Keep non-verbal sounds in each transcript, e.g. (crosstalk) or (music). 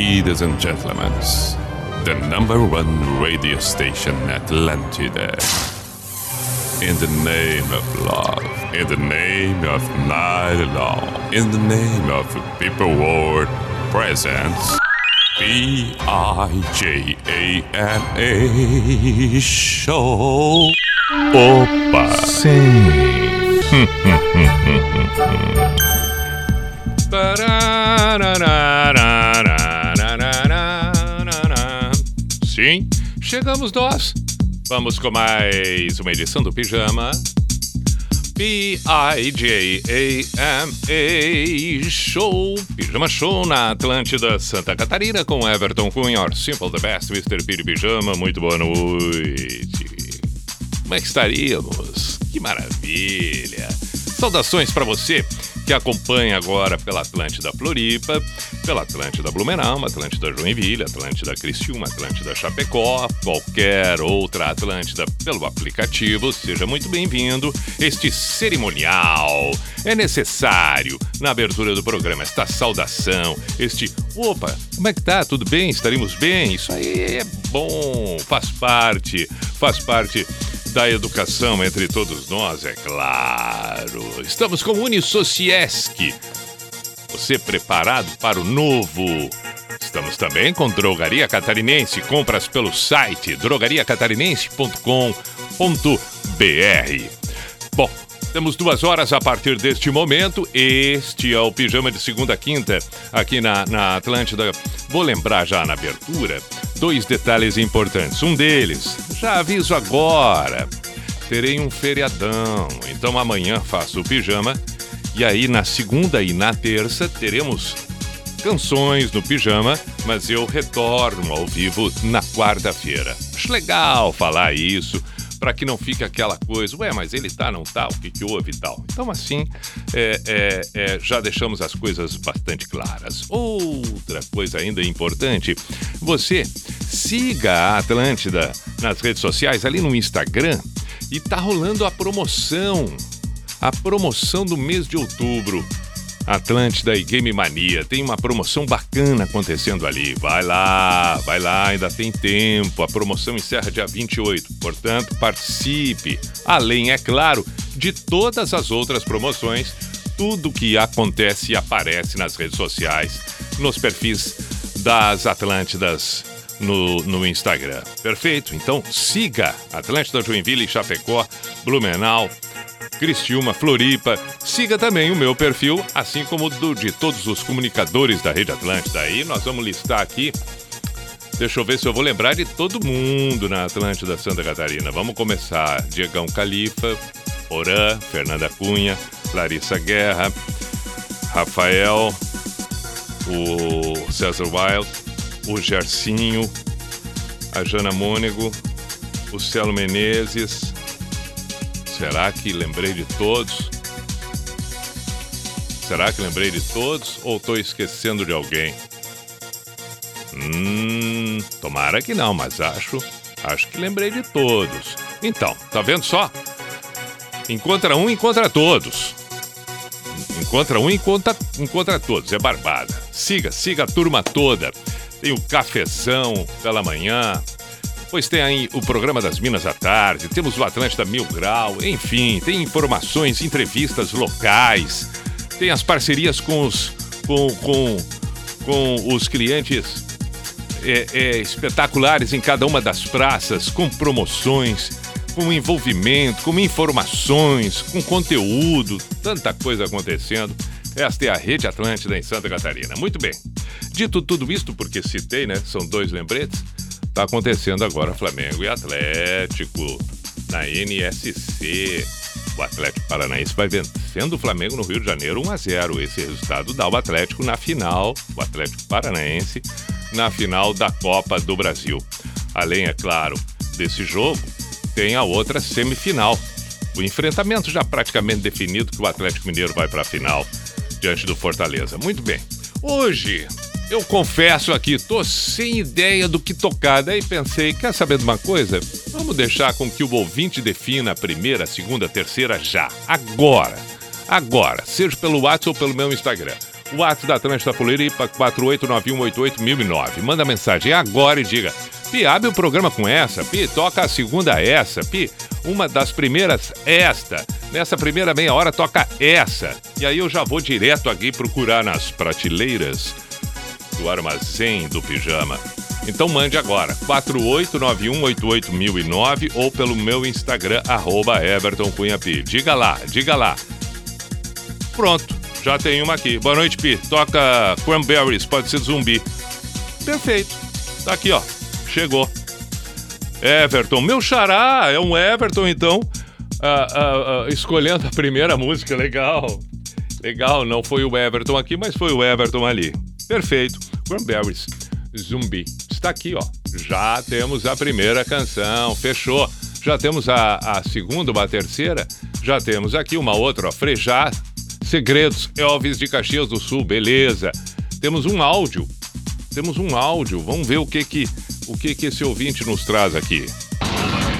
Ladies and gentlemen, the number one radio station Atlantida. In the name of love, in the name of night long, in the name of people world presence. B I J A N A show. Opa! Sim. (laughs) chegamos nós. Vamos com mais uma edição do Pijama. P-I-J-A-M-A Show. Pijama Show na Atlântida, Santa Catarina, com Everton Cunha, Simple the Best, Mr. P de Pijama. Muito boa noite. Como é que estaríamos? Que maravilha. Saudações para você que acompanha agora pela Atlântida Floripa, pela Atlântida Blumenau, Atlântida Joinville, Atlântida Criciúma, Atlântida Chapecó, qualquer outra Atlântida pelo aplicativo, seja muito bem-vindo. Este cerimonial é necessário na abertura do programa, esta saudação, este opa, como é que tá? Tudo bem? Estaremos bem? Isso aí é bom, faz parte, faz parte da educação entre todos nós, é claro. Estamos com Unisociesc. Você preparado para o novo? Estamos também com Drogaria Catarinense. Compras pelo site drogariacatarinense.com.br. Bom, temos duas horas a partir deste momento. Este é o Pijama de segunda a quinta, aqui na, na Atlântida. Vou lembrar já na abertura dois detalhes importantes. Um deles, já aviso agora, terei um feriadão, então amanhã faço o pijama. E aí na segunda e na terça teremos canções no pijama, mas eu retorno ao vivo na quarta-feira. Acho legal falar isso para que não fique aquela coisa, ué, mas ele tá, não tá, o que, que houve e tal. Então, assim, é, é, é, já deixamos as coisas bastante claras. Outra coisa ainda importante, você siga a Atlântida nas redes sociais, ali no Instagram, e tá rolando a promoção, a promoção do mês de outubro. Atlântida e Game Mania. Tem uma promoção bacana acontecendo ali. Vai lá, vai lá, ainda tem tempo. A promoção encerra dia 28. Portanto, participe. Além, é claro, de todas as outras promoções, tudo que acontece e aparece nas redes sociais, nos perfis das Atlântidas no, no Instagram. Perfeito? Então siga Atlântida Joinville, Chapecó, Blumenau, Cristiúma, Floripa. Siga também o meu perfil, assim como o de todos os comunicadores da Rede Atlântida. Aí nós vamos listar aqui. Deixa eu ver se eu vou lembrar de todo mundo na Atlântida Santa Catarina. Vamos começar. Diegão Califa, Porã, Fernanda Cunha, Larissa Guerra, Rafael, o César Wild, o Gercinho, a Jana Mônego, o Celo Menezes, Será que lembrei de todos? Será que lembrei de todos ou estou esquecendo de alguém? Hum, tomara que não, mas acho, acho que lembrei de todos. Então, tá vendo só? Encontra um, encontra todos. Encontra um, encontra, encontra todos. É barbada. Siga, siga a turma toda. Tem o cafezão pela manhã, Pois tem aí o programa das Minas à tarde, temos o Atlântida Mil Grau, enfim, tem informações, entrevistas locais, tem as parcerias com os, com, com, com os clientes é, é, espetaculares em cada uma das praças, com promoções, com envolvimento, com informações, com conteúdo, tanta coisa acontecendo. Esta é a Rede Atlântida em Santa Catarina. Muito bem. Dito tudo isto, porque citei, né? São dois lembretes. Está acontecendo agora Flamengo e Atlético na NSC. O Atlético Paranaense vai vencendo o Flamengo no Rio de Janeiro 1 a 0. Esse resultado dá o Atlético na final, o Atlético Paranaense na final da Copa do Brasil. Além, é claro, desse jogo, tem a outra semifinal. O enfrentamento já praticamente definido que o Atlético Mineiro vai para a final diante do Fortaleza. Muito bem. Hoje eu confesso aqui, tô sem ideia do que tocar. Daí pensei, quer saber de uma coisa? Vamos deixar com que o ouvinte defina a primeira, a segunda, a terceira já. Agora. Agora. Seja pelo WhatsApp ou pelo meu Instagram. O ato da Atlântida Floripa 489188009. Manda mensagem agora e diga: Pi, abre o programa com essa. Pi, toca a segunda essa. Pi, uma das primeiras esta. Nessa primeira meia hora toca essa. E aí eu já vou direto aqui procurar nas prateleiras do armazém do pijama. Então mande agora, 4891881009 ou pelo meu Instagram, arroba Everton Cunha Pi. Diga lá, diga lá. Pronto, já tem uma aqui. Boa noite, Pi. Toca Cranberries, pode ser zumbi. Perfeito. Tá aqui, ó. Chegou. Everton, meu xará, é um Everton, então. Ah, ah, ah, escolhendo a primeira música, legal. Legal, não foi o Everton aqui, mas foi o Everton ali. Perfeito. Cranberries, Zumbi. Está aqui, ó. Já temos a primeira canção, fechou. Já temos a, a segunda, uma terceira. Já temos aqui uma outra, ó. Frejá, Segredos, Elvis de Caxias do Sul, beleza. Temos um áudio. Temos um áudio. Vamos ver o que que, o que, que esse ouvinte nos traz aqui.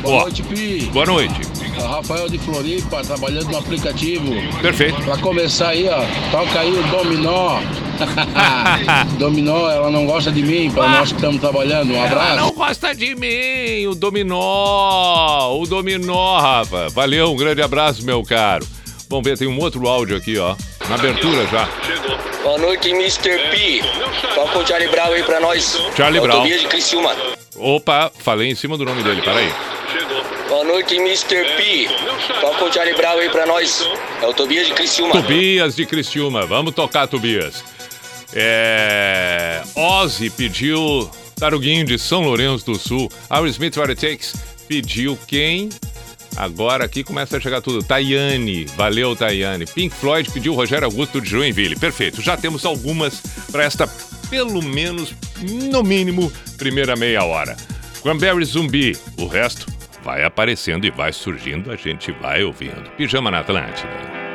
Boa Ó, noite, Pi. Boa noite. É Rafael de Floripa, trabalhando no aplicativo. Perfeito. Pra começar aí, ó, toca aí o Dominó. (laughs) Dominó, ela não gosta de mim, pra nós que estamos trabalhando. Um Ela abraço. não gosta de mim, o Dominó, o Dominó, Rafa. Valeu, um grande abraço, meu caro. Vamos ver, tem um outro áudio aqui, ó. Na abertura já. Boa noite, Mr. P. Toca o Charlie Brown aí pra nós. Charlie Brown. Tobias de Criciúma. Opa, falei em cima do nome dele, peraí. Boa noite, Mr. P. Toca o Charlie Brown aí pra nós. É o Tobias de Criciúma. Tobias de Criciúma, vamos tocar, Tobias. É... Ozzy pediu Taruguinho de São Lourenço do Sul. Aerosmith What It Takes pediu quem? Agora aqui começa a chegar tudo. Tayane, valeu Tayane. Pink Floyd pediu Rogério Augusto de Joinville. Perfeito, já temos algumas para esta, pelo menos, no mínimo, primeira meia hora. Cranberry Zumbi, o resto vai aparecendo e vai surgindo, a gente vai ouvindo. Pijama na Atlântida.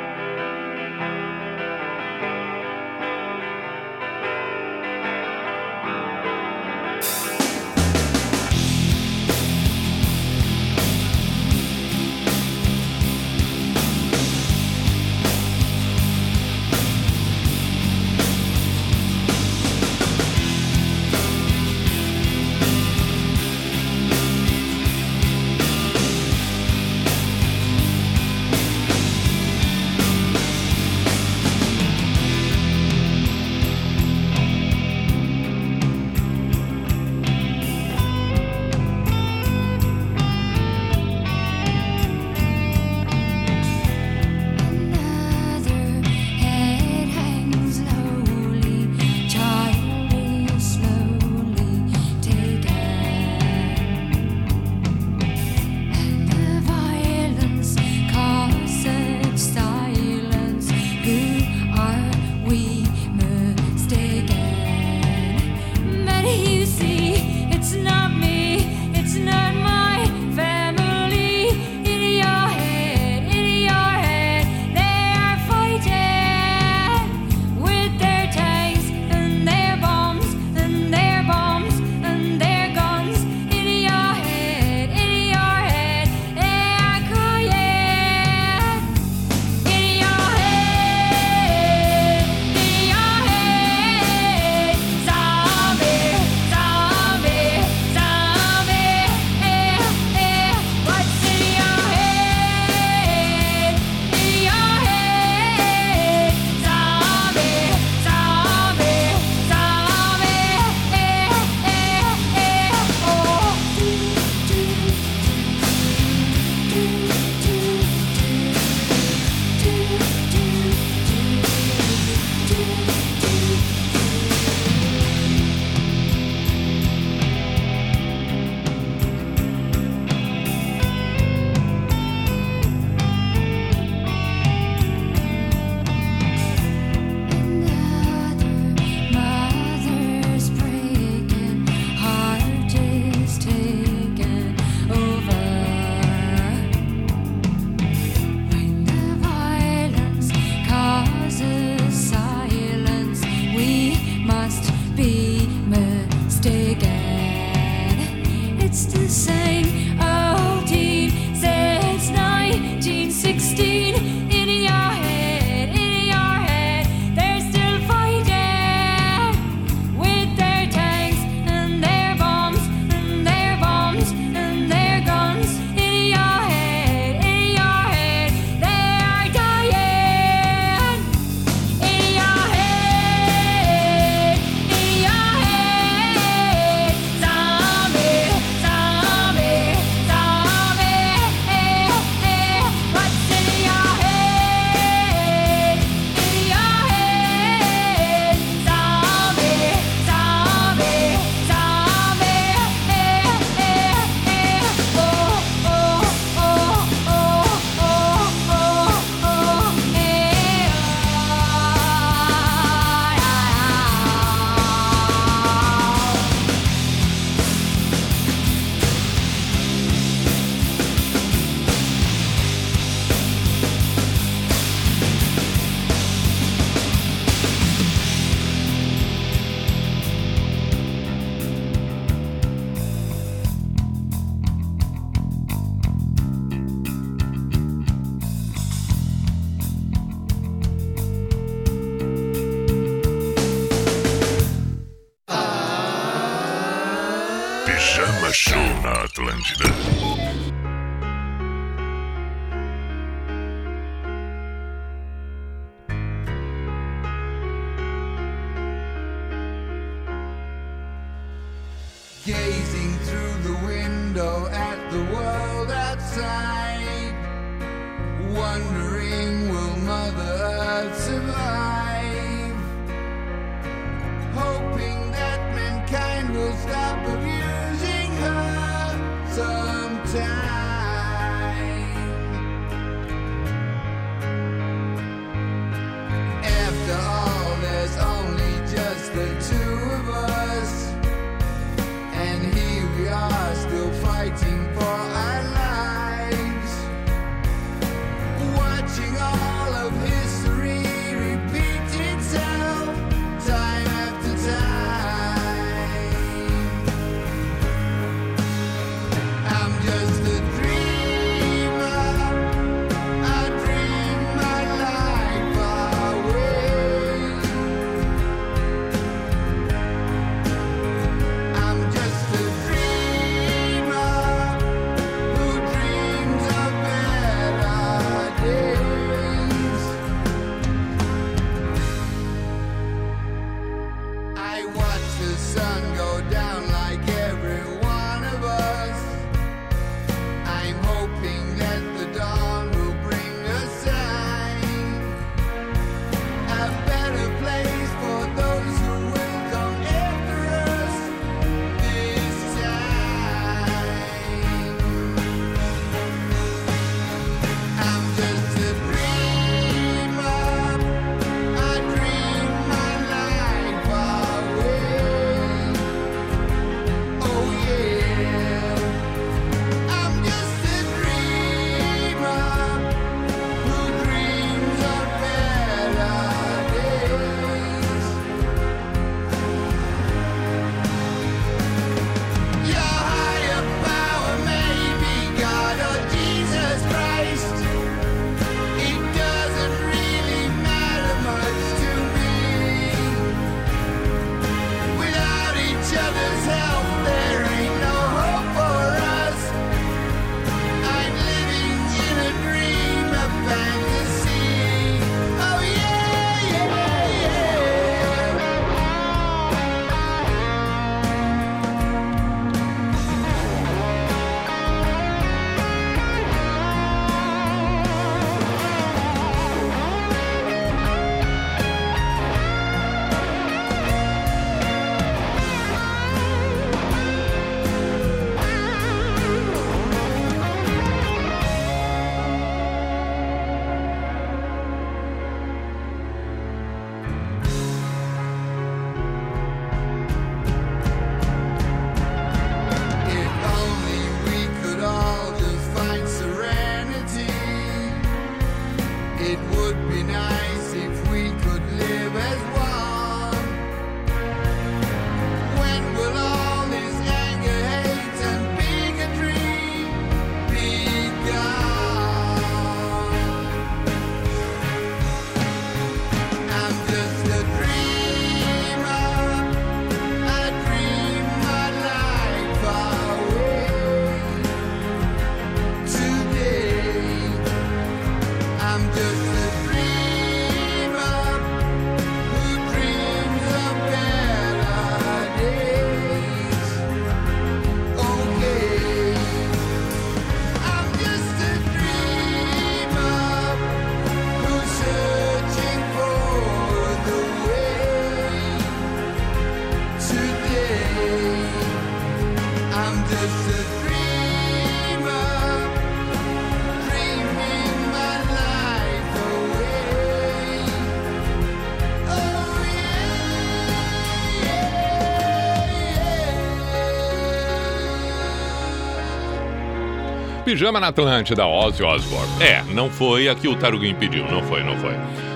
Pijama na Atlântida, Ozzy Osbourne. É, não foi aqui o Taruguinho pediu, não foi, não foi.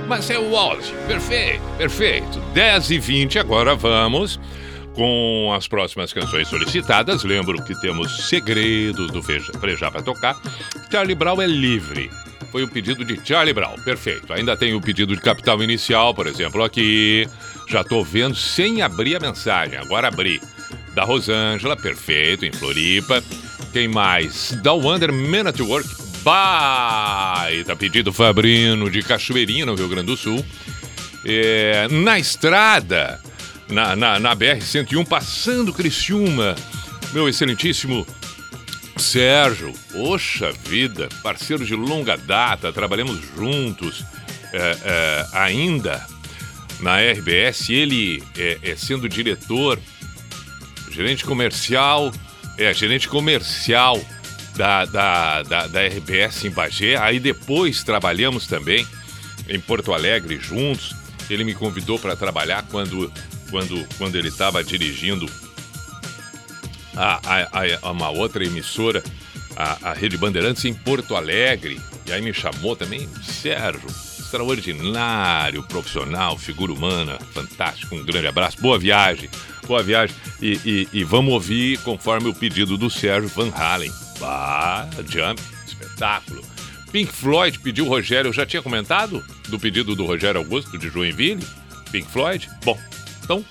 Mas é o Ozzy, perfeito, perfeito. 10 e 20 agora vamos com as próximas canções solicitadas. Lembro que temos Segredos do Frejá para tocar. Charlie Brown é livre. Foi o pedido de Charlie Brown, perfeito. Ainda tem o pedido de Capital Inicial, por exemplo, aqui. Já estou vendo sem abrir a mensagem, agora abri. Da Rosângela, perfeito, em Floripa. Quem mais? Da Wonder Man at Work. Baita pedido Fabrino de Cachoeirinha, no Rio Grande do Sul. É, na estrada, na, na, na BR-101, passando Criciúma. Meu excelentíssimo Sérgio, poxa vida, parceiro de longa data, trabalhamos juntos é, é, ainda na RBS. Ele é, é sendo diretor, gerente comercial, é gerente comercial da, da, da, da RBS em Bagé. Aí depois trabalhamos também em Porto Alegre juntos. Ele me convidou para trabalhar quando, quando, quando ele estava dirigindo a, a, a, uma outra emissora, a, a Rede Bandeirantes, em Porto Alegre. E aí me chamou também, Sérgio, extraordinário, profissional, figura humana, fantástico, um grande abraço, boa viagem, boa viagem. E, e, e vamos ouvir conforme o pedido do Sérgio Van Halen. Bah, Jump, espetáculo. Pink Floyd pediu Rogério, eu já tinha comentado do pedido do Rogério Augusto de Joinville? Pink Floyd? Bom, então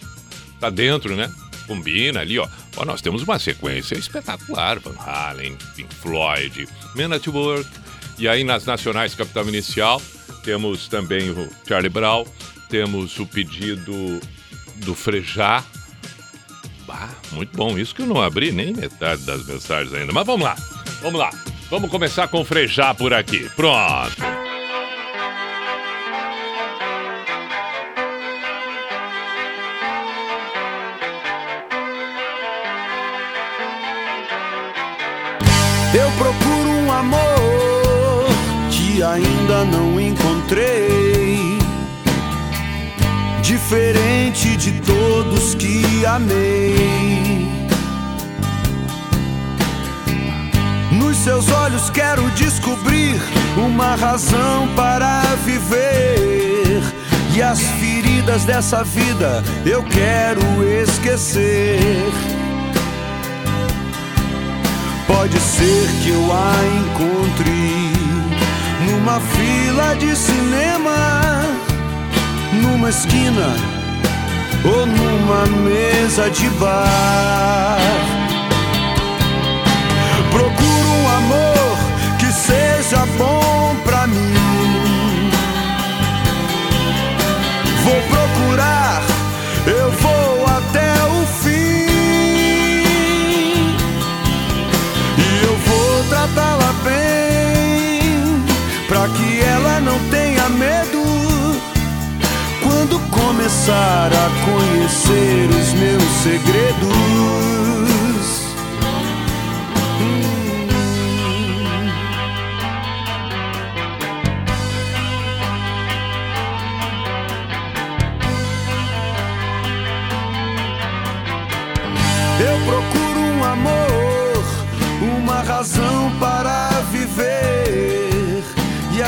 tá dentro, né? Combina ali, ó. ó nós temos uma sequência espetacular: Van Halen, Pink Floyd, Men at Work. E aí nas nacionais Capital Inicial temos também o Charlie Brown, temos o pedido do Frejá. Bah, muito bom. Isso que eu não abri nem metade das mensagens ainda. Mas vamos lá, vamos lá. Vamos começar com o Frejá por aqui. Pronto. Eu procuro um amor que ainda não encontrei. Diferente de todos que amei. Nos seus olhos quero descobrir uma razão para viver. E as feridas dessa vida eu quero esquecer. Pode ser que eu a encontre numa fila de cinema, numa esquina ou numa mesa de bar. Procuro um amor que seja bom pra mim. Vou procurar, medo. Quando começar a conhecer os meus segredos.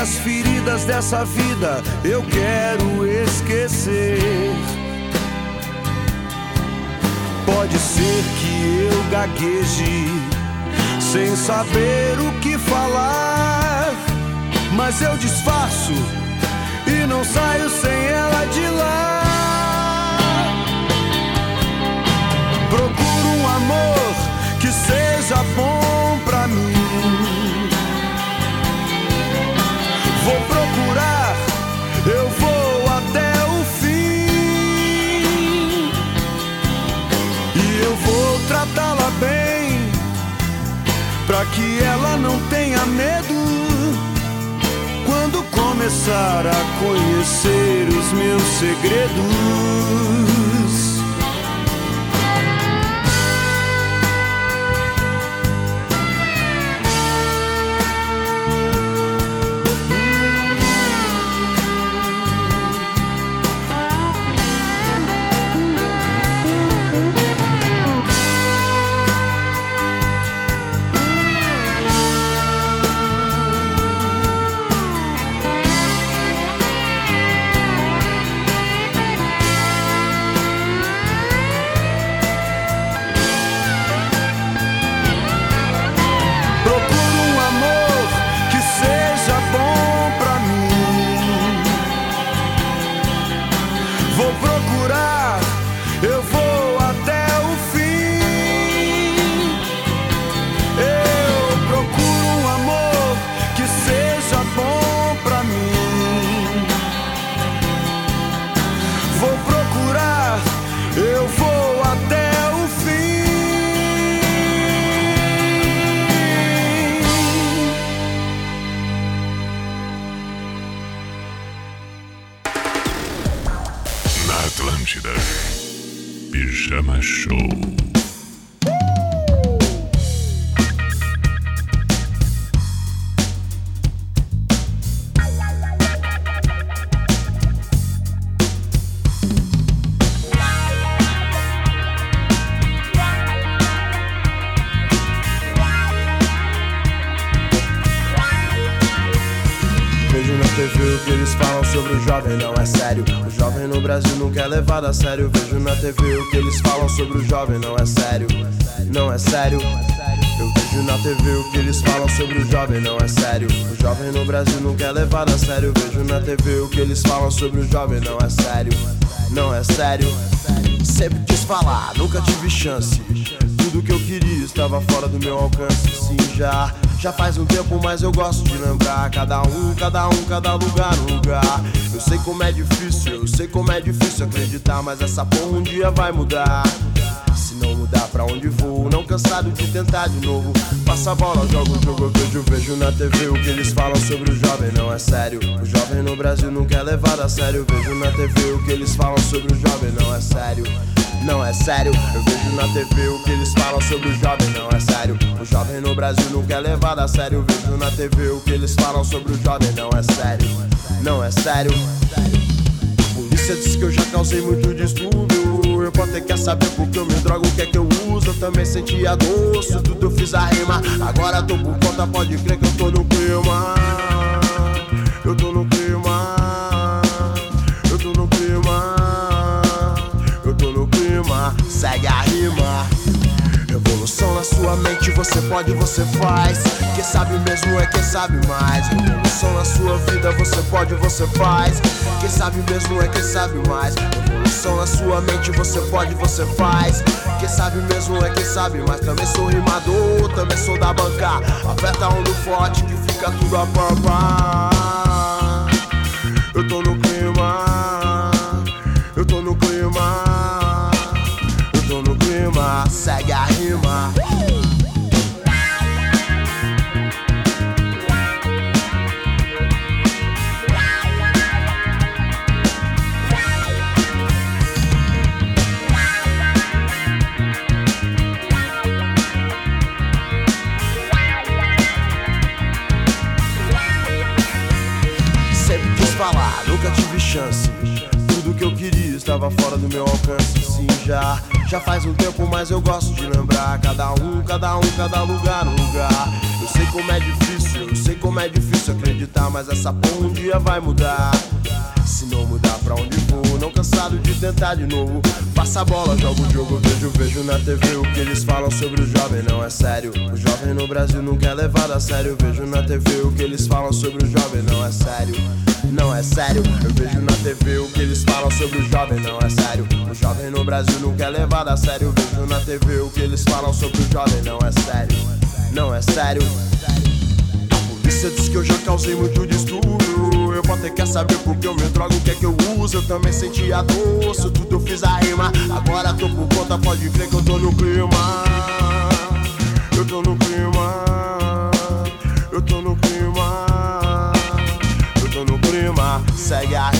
As feridas dessa vida eu quero esquecer. Pode ser que eu gagueje, sem saber o que falar. Mas eu disfarço e não saio sem ela de lá. Procuro um amor que seja bom começar a conhecer os meus segredos. TV o que eles falam sobre o jovem, não é sério. O jovem no Brasil nunca é levado a sério. Vejo na TV o que eles falam sobre o jovem, não é sério. Não é sério. Eu vejo na TV o que eles falam sobre o jovem, não é sério. O jovem no Brasil nunca é levado a sério. Vejo na TV o que eles falam sobre o jovem, não é sério. Não é sério. Sempre quis falar, nunca tive chance. Tudo que eu queria estava fora do meu alcance. Sim, já, já faz um tempo, mas eu gosto de lembrar. Cada um, cada um, cada lugar, um lugar. Eu sei como é difícil, eu sei como é difícil acreditar, mas essa porra um dia vai mudar. Se não mudar pra onde vou, não cansado de tentar de novo. Passa a bola, jogo o jogo, eu vejo, vejo na TV o que eles falam sobre o jovem, não é sério. O jovem no Brasil nunca é levado a sério. Vejo na TV o que eles falam sobre o jovem, não é sério. Não é sério, eu vejo na TV o que eles falam sobre o jovem, não é sério. O jovem no Brasil nunca é levado a sério. Vejo na TV o que eles falam sobre o jovem, não é sério. Não é sério. Polícia diz que eu já causei muito distúrbio. Eu posso ter que saber porque eu me drogo, o que é que eu uso. Eu também senti a isso tudo eu fiz a rima. Agora tô por conta, pode crer que eu tô no clima. Eu tô no clima. Clima. Segue a rima. Revolução na sua mente, você pode, você faz. Quem sabe mesmo é quem sabe mais. Revolução na sua vida, você pode, você faz. Quem sabe mesmo é quem sabe mais. Revolução na sua mente, você pode, você faz. Quem sabe mesmo é quem sabe mais. Também sou rimador, também sou da banca. Aperta um do forte que fica tudo a pampa. Eu tô no fora do meu alcance. Sim, já, já faz um tempo, mas eu gosto de lembrar. Cada um, cada um, cada lugar, um lugar. Eu sei como é difícil, eu sei como é difícil acreditar, mas essa porra um dia vai mudar. Se não mudar pra onde vou, não cansado de tentar de novo. Passa a bola, jogo o jogo, vejo, vejo na TV o que eles falam sobre o jovem, não é sério. O jovem no Brasil nunca é levado a sério. Vejo na TV o que eles falam sobre o jovem, não é sério. Não é sério, eu vejo na TV o que eles falam sobre o jovem, não é sério. O jovem no Brasil nunca é levado a sério. Vejo na TV o que eles falam sobre o jovem, não é sério. Não é sério. A polícia diz que eu já causei muito distúrbio. Eu posso ter que saber porque eu me drogo, o que é que eu uso. Eu também senti a dor, tudo eu fiz a rima. Agora tô por conta, pode crer que eu tô no clima. Eu tô no clima. Eu tô no clima. Eu tô no clima. Segue a.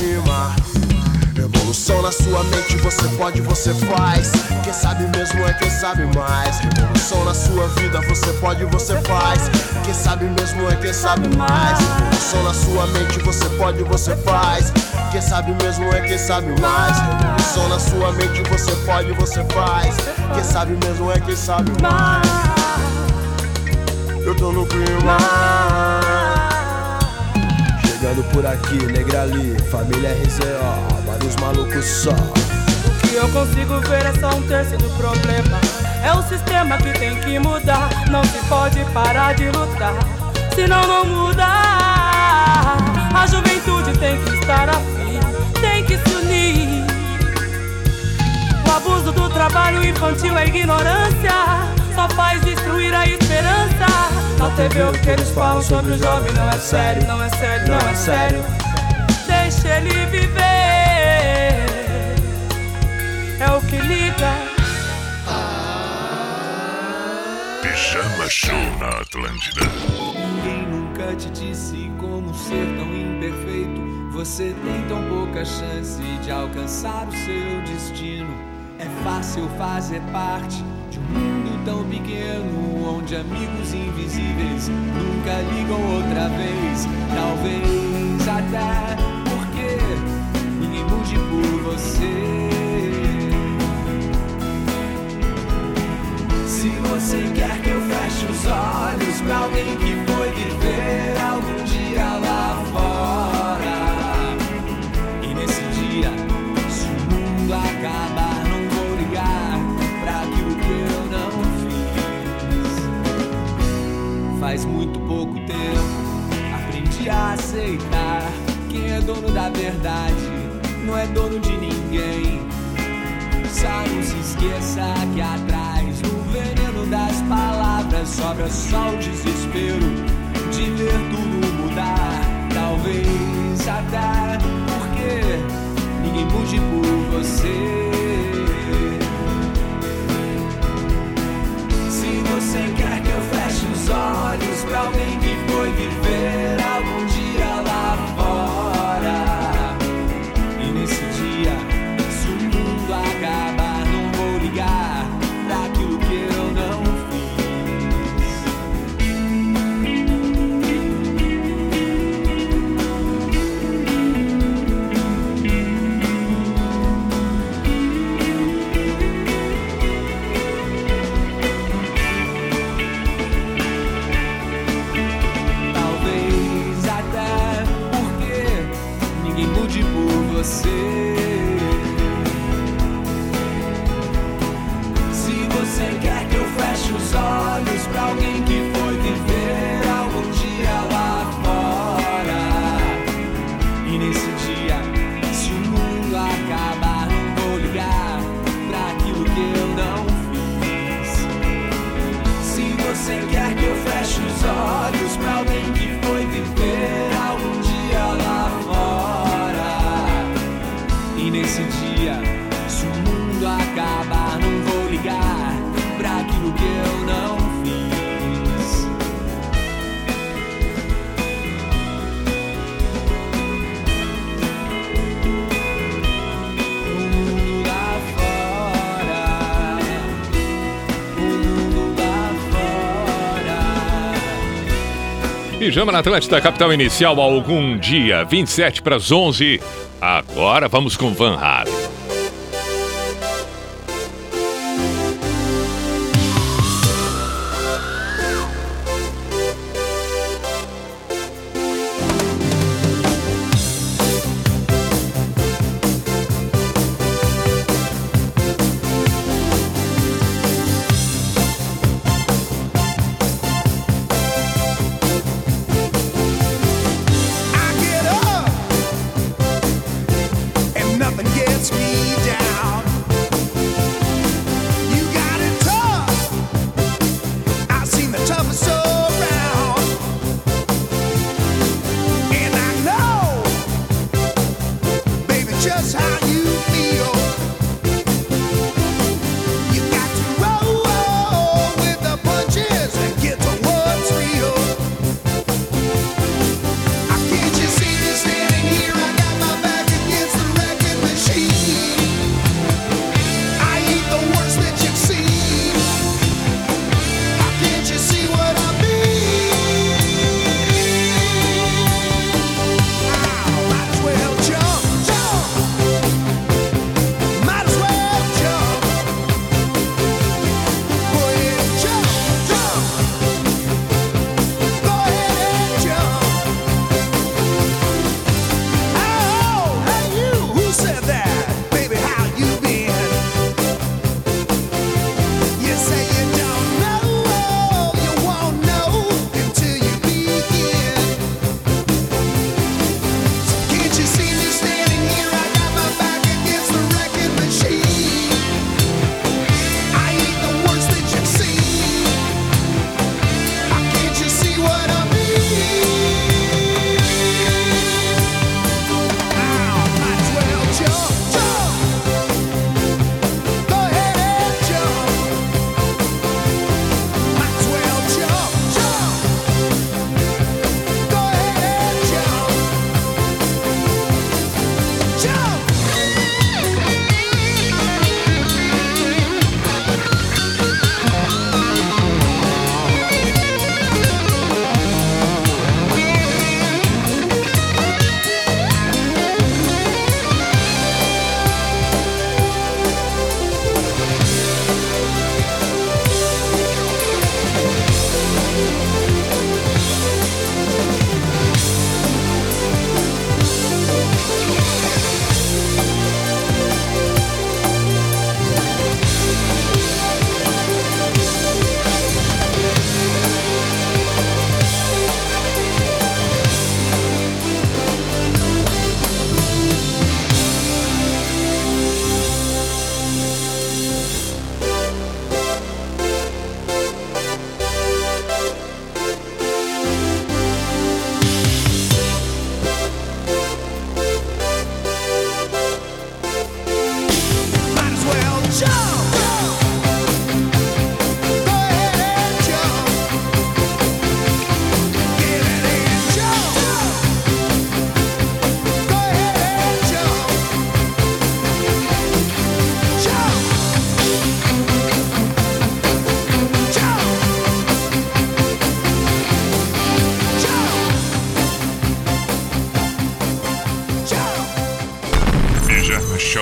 Revolução na sua mente, você pode, você faz. Quem sabe mesmo é quem sabe mais. Revolução na sua vida, você pode, você faz. Quem sabe mesmo é quem sabe mais. Revolução na sua mente, você pode, você faz. Quem sabe mesmo é quem sabe mais. Revolução na sua mente, você pode, você faz. Quem sabe mesmo é quem sabe mais. Eu tô no clima. Chegando por aqui, negra ali, família RZO, vários malucos só. O que eu consigo ver é só um terço do problema. É o sistema que tem que mudar. Não se pode parar de lutar, senão não muda. A juventude tem que estar afim, tem que se unir. O abuso do trabalho infantil é ignorância. Só faz destruir a esperança. Na TV o que eles falam sobre o jovem não é sério, não é sério, não é sério. Deixa ele viver. É o que liga. Pijama Show na Atlântida. Ninguém nunca te disse como ser tão imperfeito. Você tem tão pouca chance de alcançar o seu destino. É fácil fazer parte tão pequeno, onde amigos invisíveis nunca ligam outra vez. Talvez até porque ninguém mude por você. Se você quer que eu feche os olhos pra alguém que foi viver algum dia lá Faz muito pouco tempo, aprendi a aceitar. Quem é dono da verdade não é dono de ninguém. Só não se esqueça que atrás do veneno das palavras sobra só o desespero de ver tudo mudar. Talvez até porque ninguém mude por você. Se você quer que olhos pra alguém que foi viver Pijama na Atlântida, capital inicial, algum dia, 27 para as 11. Agora vamos com Van Halen.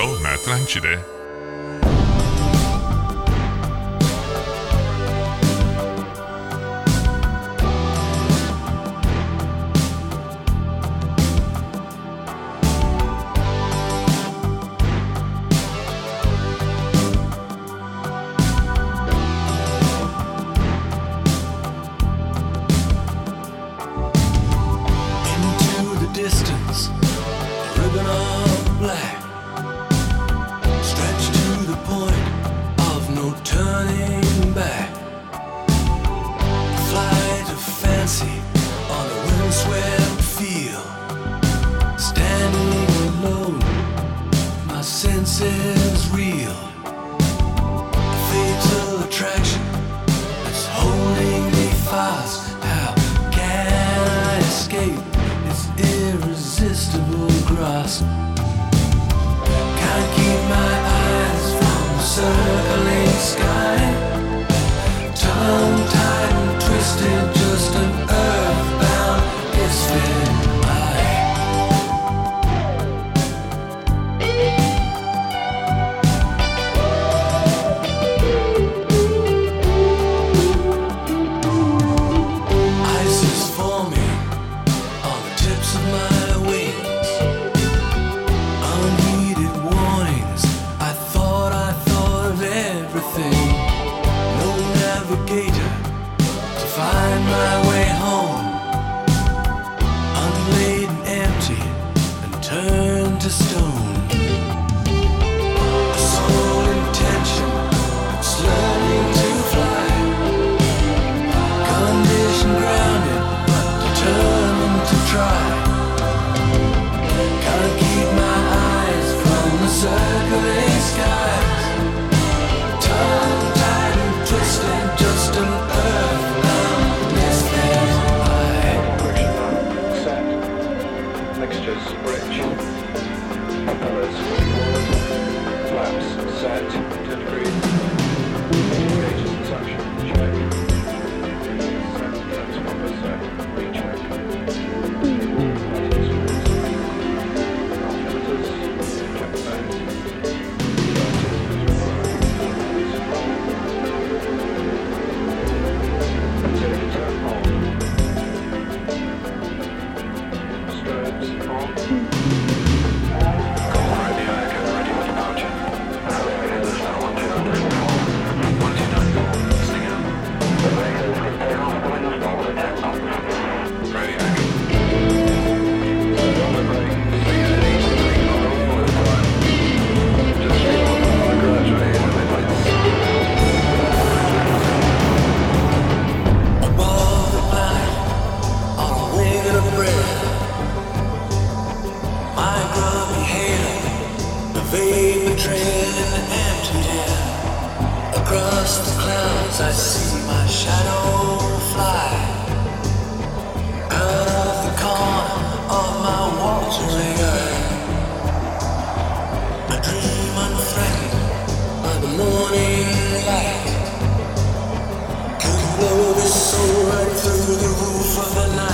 Show na Atlântida. soared through the roof of the night.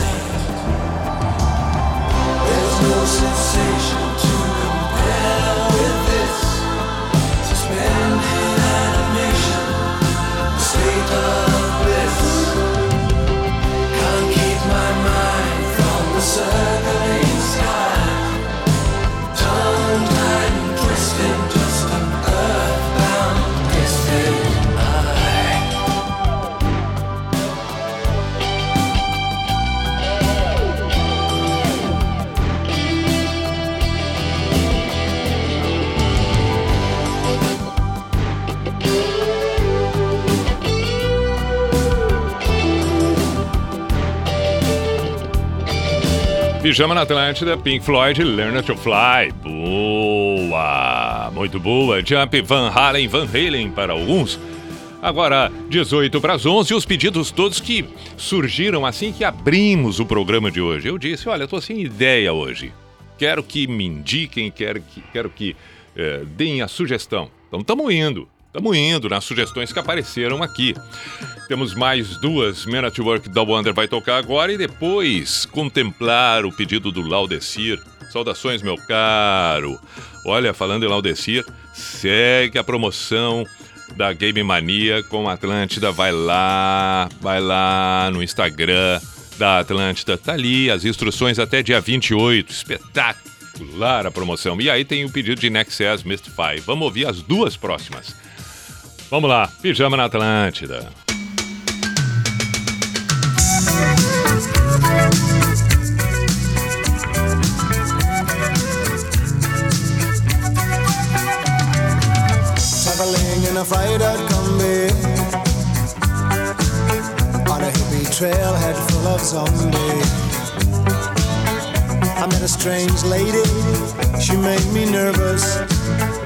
Pijama na Atlântida, Pink Floyd, Learn to Fly. Boa! Muito boa. Jump, Van Halen, Van Halen para alguns. Agora, 18 para as 11, os pedidos todos que surgiram assim que abrimos o programa de hoje. Eu disse, olha, eu estou sem ideia hoje. Quero que me indiquem, quero que, quero que é, deem a sugestão. Então, estamos indo. Estamos indo né? nas sugestões que apareceram aqui. Temos mais duas. Men at Work da Wonder vai tocar agora e depois contemplar o pedido do Laudecir. Saudações, meu caro. Olha, falando em Laudecir, segue a promoção da Game Mania com Atlântida. Vai lá, vai lá no Instagram da Atlântida. Tá ali as instruções até dia 28. Espetacular a promoção. E aí tem o pedido de Nexus Mystify. Vamos ouvir as duas próximas. Vamos lá, Pijama na Atlântida. Traveling in a freighter combi on a hippie trailhead full of zombies. I met a strange lady, she made me nervous.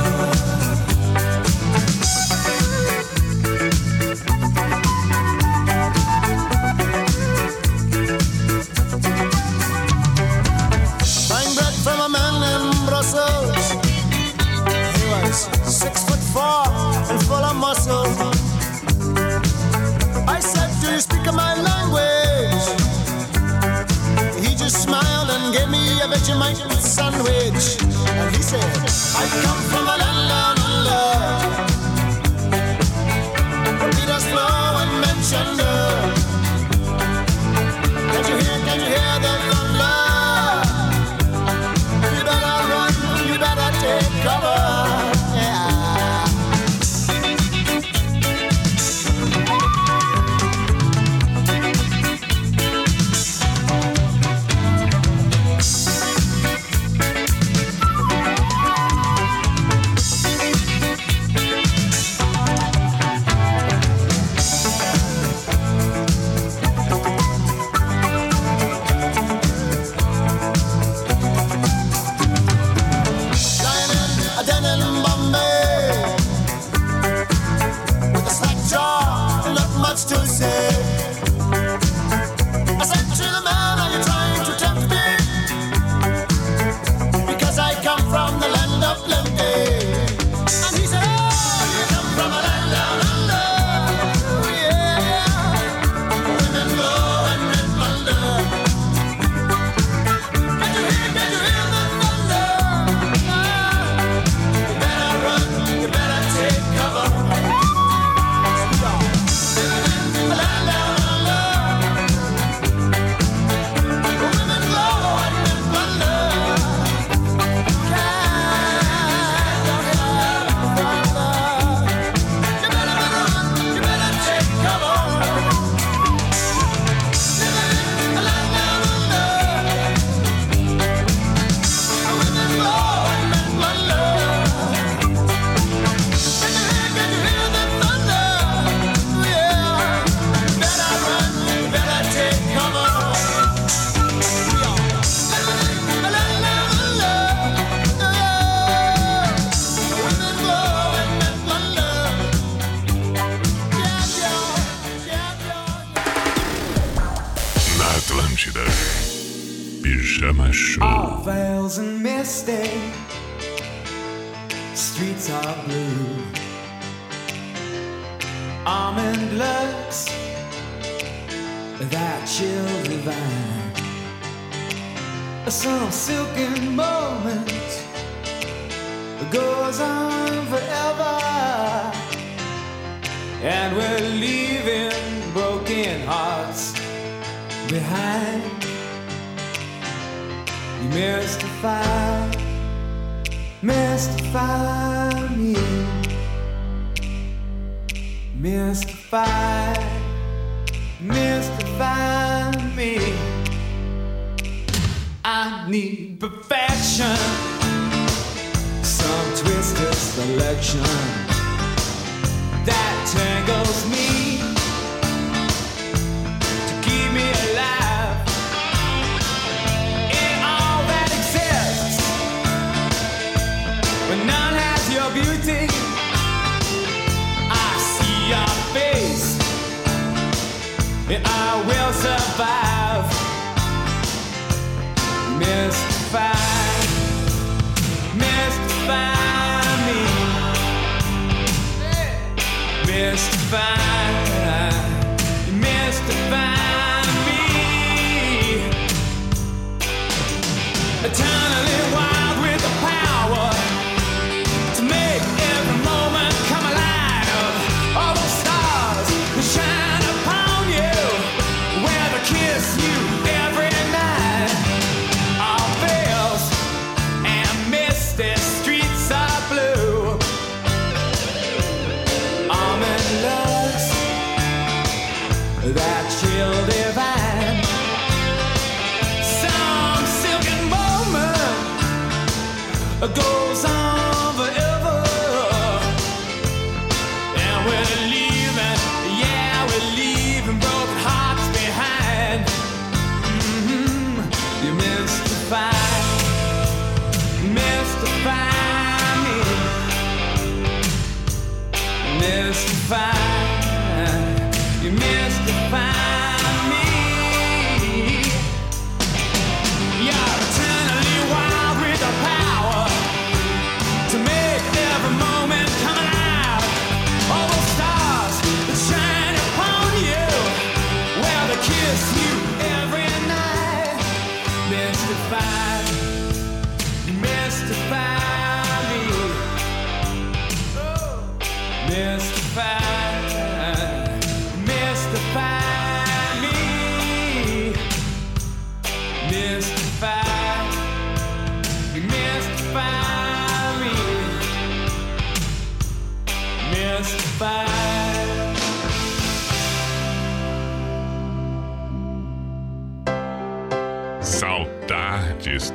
Four and full of muscle. I said, Do you speak my language? He just smiled and gave me a Vegemite sandwich. And he said, I come from a land down under. Peter's flow and mentioned mystify,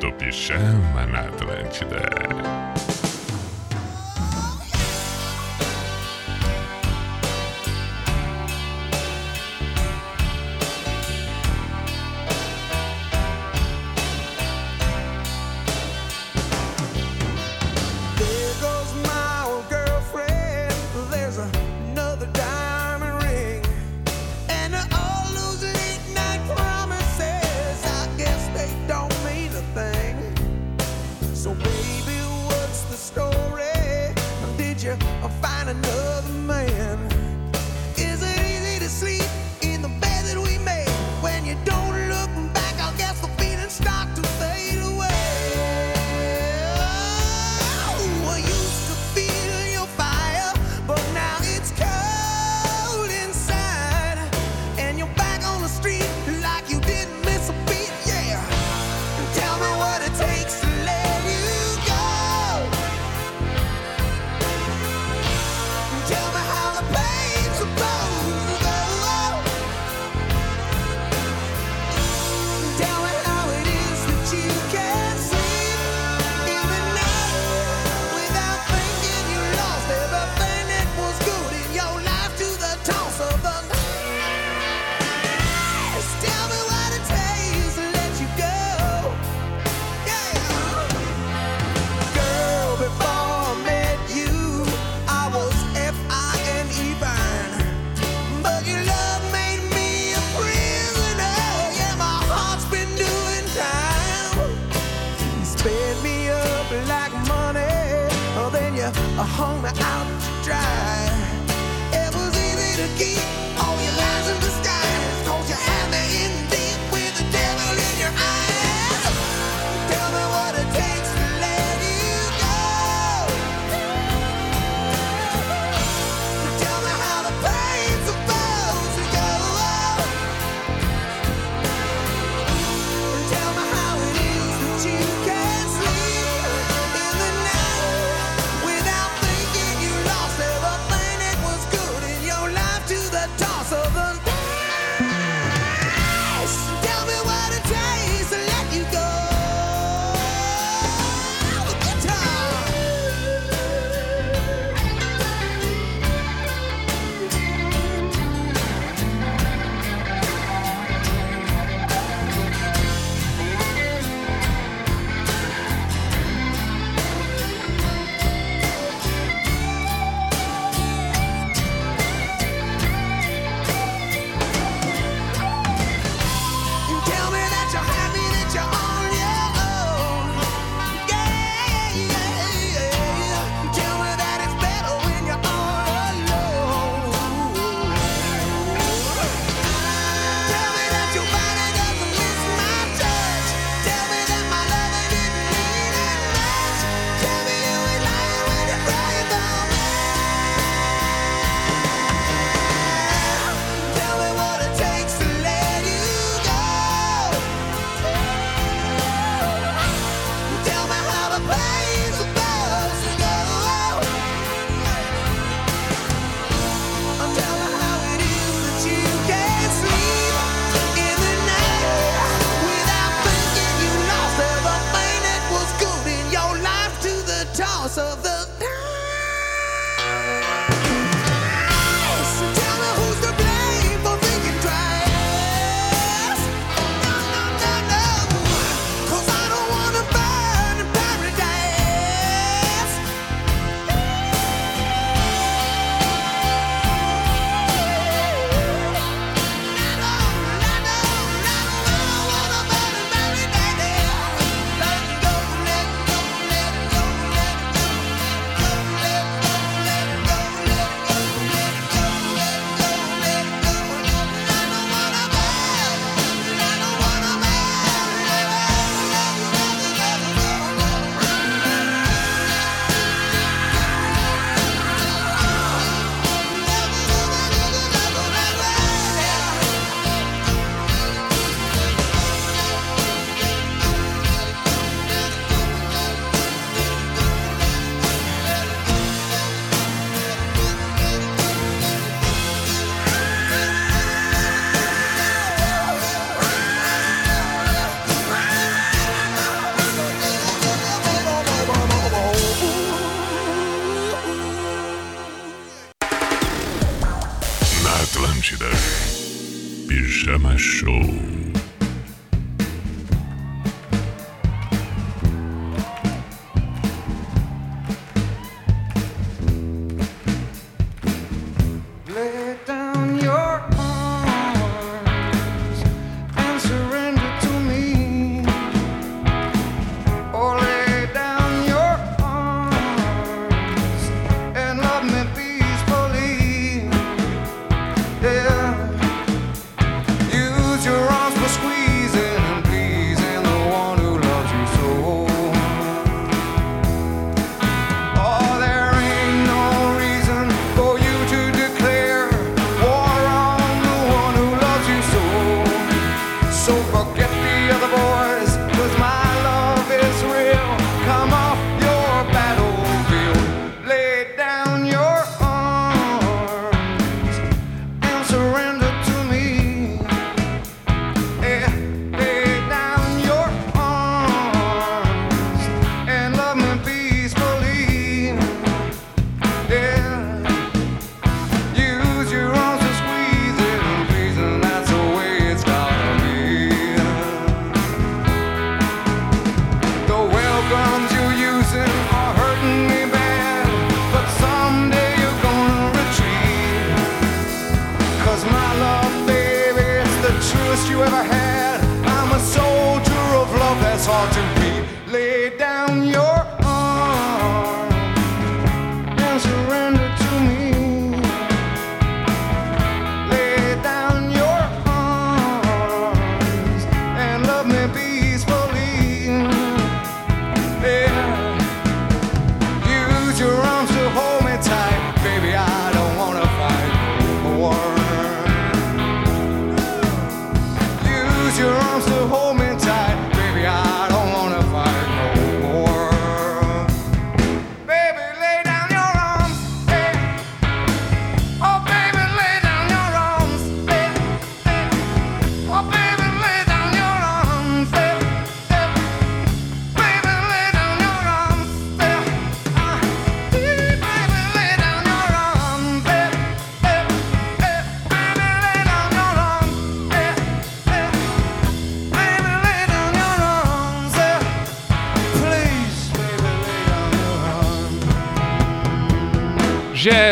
do pijama na Atlântida.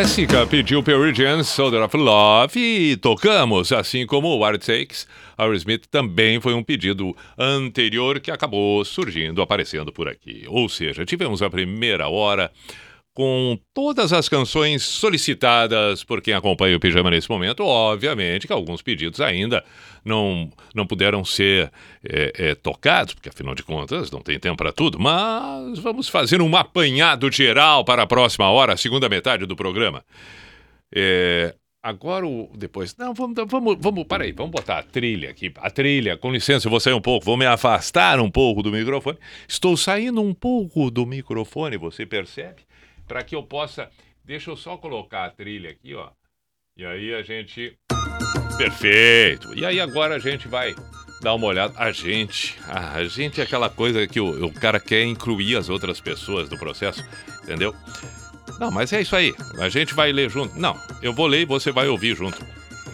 Jéssica pediu Pearl Jam, Soldier of Love e tocamos, assim como o It Takes. Aerosmith também foi um pedido anterior que acabou surgindo, aparecendo por aqui. Ou seja, tivemos a primeira hora com todas as canções solicitadas por quem acompanha o Pijama nesse momento. Obviamente que alguns pedidos ainda não, não puderam ser é, é, tocados, porque afinal de contas não tem tempo para tudo, mas vamos fazer um apanhado geral para a próxima hora, a segunda metade do programa. É, agora, o, depois. Não, vamos, vamos, vamos. Para aí, vamos botar a trilha aqui. A trilha, com licença, eu vou sair um pouco, vou me afastar um pouco do microfone. Estou saindo um pouco do microfone, você percebe? Para que eu possa. Deixa eu só colocar a trilha aqui, ó. E aí a gente. Perfeito! E aí agora a gente vai dar uma olhada. A gente. A gente é aquela coisa que o, o cara quer incluir as outras pessoas no processo, entendeu? Não, mas é isso aí. A gente vai ler junto. Não, eu vou ler e você vai ouvir junto.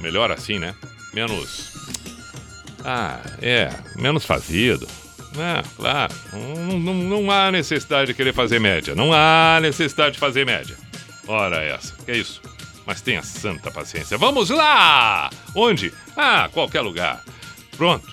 Melhor assim, né? Menos. Ah, é. Menos fazido. É, claro. Não, não, não há necessidade de querer fazer média. Não há necessidade de fazer média. Ora essa. Que é isso? Mas tenha santa paciência. Vamos lá! Onde? Ah, qualquer lugar. Pronto.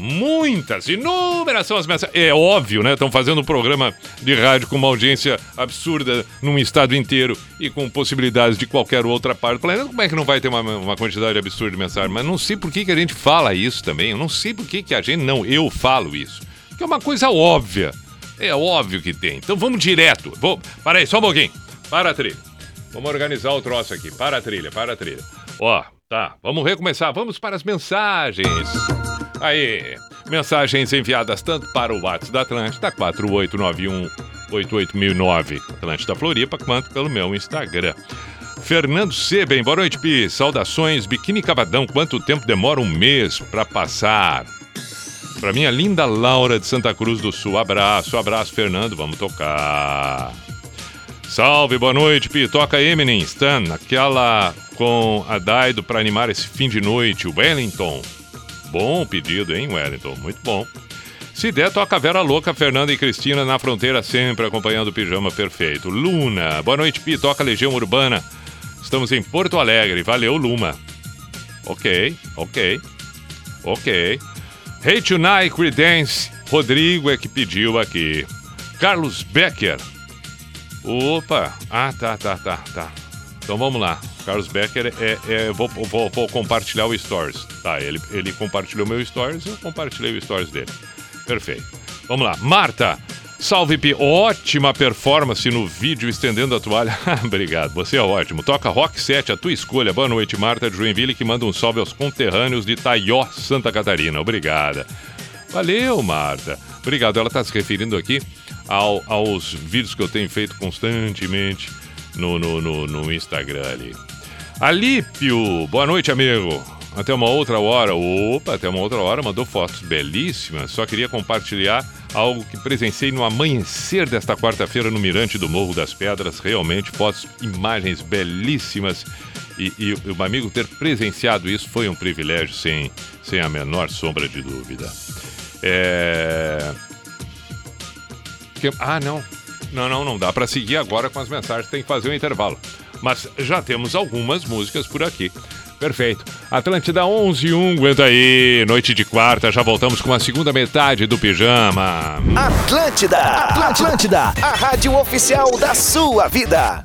Muitas, inúmeras são as mensagens. É óbvio, né? Estão fazendo um programa de rádio com uma audiência absurda num estado inteiro e com possibilidades de qualquer outra parte do planeta. Como é que não vai ter uma, uma quantidade absurda de mensagens? Mas não sei por que, que a gente fala isso também. Eu não sei por que, que a gente. Não, eu falo isso. Que é uma coisa óbvia. É óbvio que tem. Então vamos direto. Vou... Para aí, só um pouquinho. Para a trilha. Vamos organizar o troço aqui. Para a trilha, para a trilha. Ó, tá. Vamos recomeçar. Vamos para as mensagens. Aí, mensagens enviadas tanto para o WhatsApp da Atlântida, 4891-88009, Atlântida Floripa, quanto pelo meu Instagram. Fernando Seben, boa noite, Pi. Saudações, Biquíni Cavadão. Quanto tempo demora um mês para passar? Para minha linda Laura de Santa Cruz do Sul. Abraço, abraço, Fernando. Vamos tocar. Salve, boa noite, Pi. Toca Eminem, Stan, aquela com a Daido pra animar esse fim de noite, Wellington. Bom pedido, hein, Wellington? Muito bom. Se der, toca Vera Louca, Fernanda e Cristina na fronteira, sempre acompanhando o Pijama Perfeito. Luna, boa noite, Pi. Toca Legião Urbana. Estamos em Porto Alegre. Valeu, Luma. Ok, ok, ok. Hey Tonight, Creedence. Rodrigo é que pediu aqui. Carlos Becker. Opa. Ah, tá, tá, tá, tá. Então vamos lá. Carlos Becker é. é vou, vou, vou compartilhar o Stories. Tá, ele, ele compartilhou meu Stories, eu compartilhei o Stories dele. Perfeito. Vamos lá. Marta. Salve, Pi. Ótima performance no vídeo estendendo a toalha. (laughs) Obrigado, você é ótimo. Toca Rock 7, a tua escolha. Boa noite, Marta de Joinville, que manda um salve aos conterrâneos de Taió, Santa Catarina. Obrigada. Valeu, Marta. Obrigado. Ela está se referindo aqui ao- aos vídeos que eu tenho feito constantemente no, no, no, no Instagram ali. Alípio, boa noite, amigo. Até uma outra hora. Opa, até uma outra hora. Mandou fotos belíssimas. Só queria compartilhar algo que presenciei no amanhecer desta quarta-feira no Mirante do Morro das Pedras. Realmente, fotos, imagens belíssimas. E, e o amigo ter presenciado isso foi um privilégio, sem, sem a menor sombra de dúvida. É. Ah, não. Não, não, não dá para seguir agora com as mensagens, tem que fazer um intervalo. Mas já temos algumas músicas por aqui. Perfeito. Atlântida 11 1, aguenta aí. Noite de quarta, já voltamos com a segunda metade do pijama. Atlântida, Atlântida, a rádio oficial da sua vida.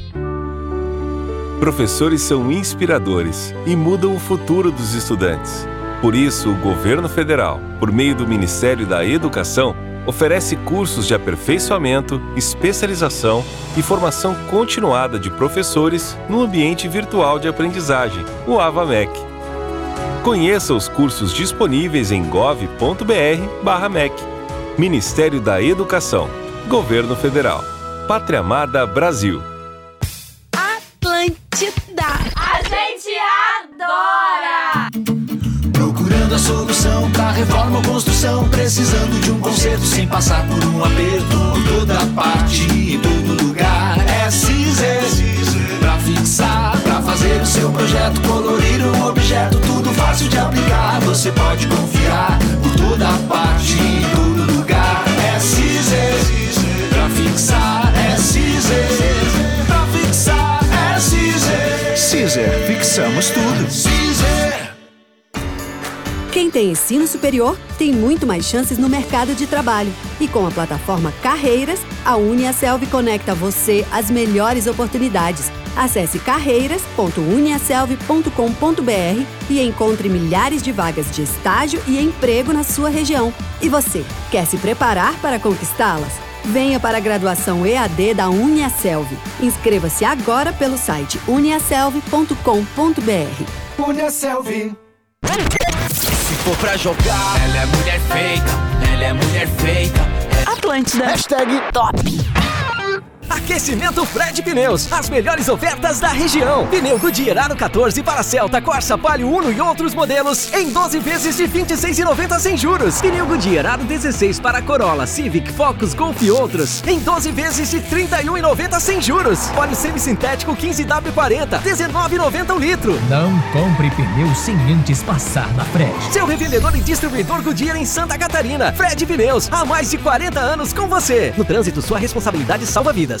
Professores são inspiradores e mudam o futuro dos estudantes. Por isso, o governo federal, por meio do Ministério da Educação, oferece cursos de aperfeiçoamento, especialização e formação continuada de professores no ambiente virtual de aprendizagem, o AVAMEC. Conheça os cursos disponíveis em gov.br/mec. Ministério da Educação, Governo Federal, Pátria Amada Brasil. Procurando a solução pra reforma ou construção, precisando de um conserto sem passar por um aperto. Toda parte e todo lugar é Cizer. Pra fixar, pra fazer o seu projeto, colorir um objeto, tudo fácil de aplicar. Você pode confiar por toda parte e todo lugar é Cizer. Pra fixar é Cizer. Pra fixar é. Cizer, fixamos tudo. Quem tem ensino superior tem muito mais chances no mercado de trabalho. E com a plataforma Carreiras, a Uniaselv conecta você às melhores oportunidades. Acesse carreiras.uniaselv.com.br e encontre milhares de vagas de estágio e emprego na sua região. E você, quer se preparar para conquistá-las? Venha para a graduação EAD da Uniaselv. Inscreva-se agora pelo site uniaselv.com.br. Uniaselv. For pra jogar, ela é mulher feita, ela é mulher feita. Atlântida. Hashtag top. Aquecimento Fred Pneus, as melhores ofertas da região. Pneu Goodyear Aro 14 para Celta, Corsa, Palio Uno e outros modelos em 12 vezes de R$ 26,90 sem juros. Pneu Goodyear Aro 16 para Corolla, Civic, Focus, Golf e outros em 12 vezes de R$ 31,90 sem juros. Óleo semissintético 15W40, R$ 19,90 o litro. Não compre pneu sem antes passar na Fred. Seu revendedor e distribuidor Goodyear em Santa Catarina. Fred Pneus, há mais de 40 anos com você. No trânsito, sua responsabilidade salva vidas.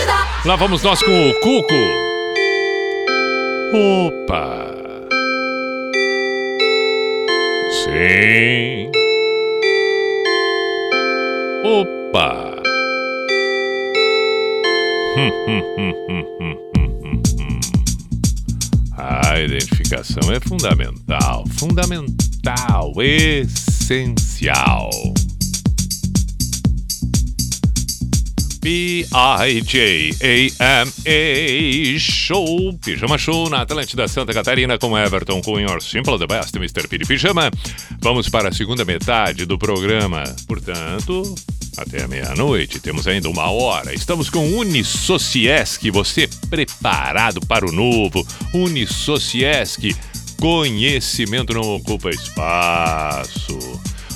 Atlântida. Lá vamos nós com o Cuco. Opa! Sim. Opa! (laughs) A identificação é fundamental, fundamental, essencial. P-I-J-A-M-A Show, Pijama Show na Atlântida Santa Catarina com Everton com Your Simple the Best, Mr. P de Pijama. Vamos para a segunda metade do programa, portanto, até meia-noite, temos ainda uma hora. Estamos com Unisociesc, você preparado para o novo. Unisociesc, conhecimento não ocupa espaço.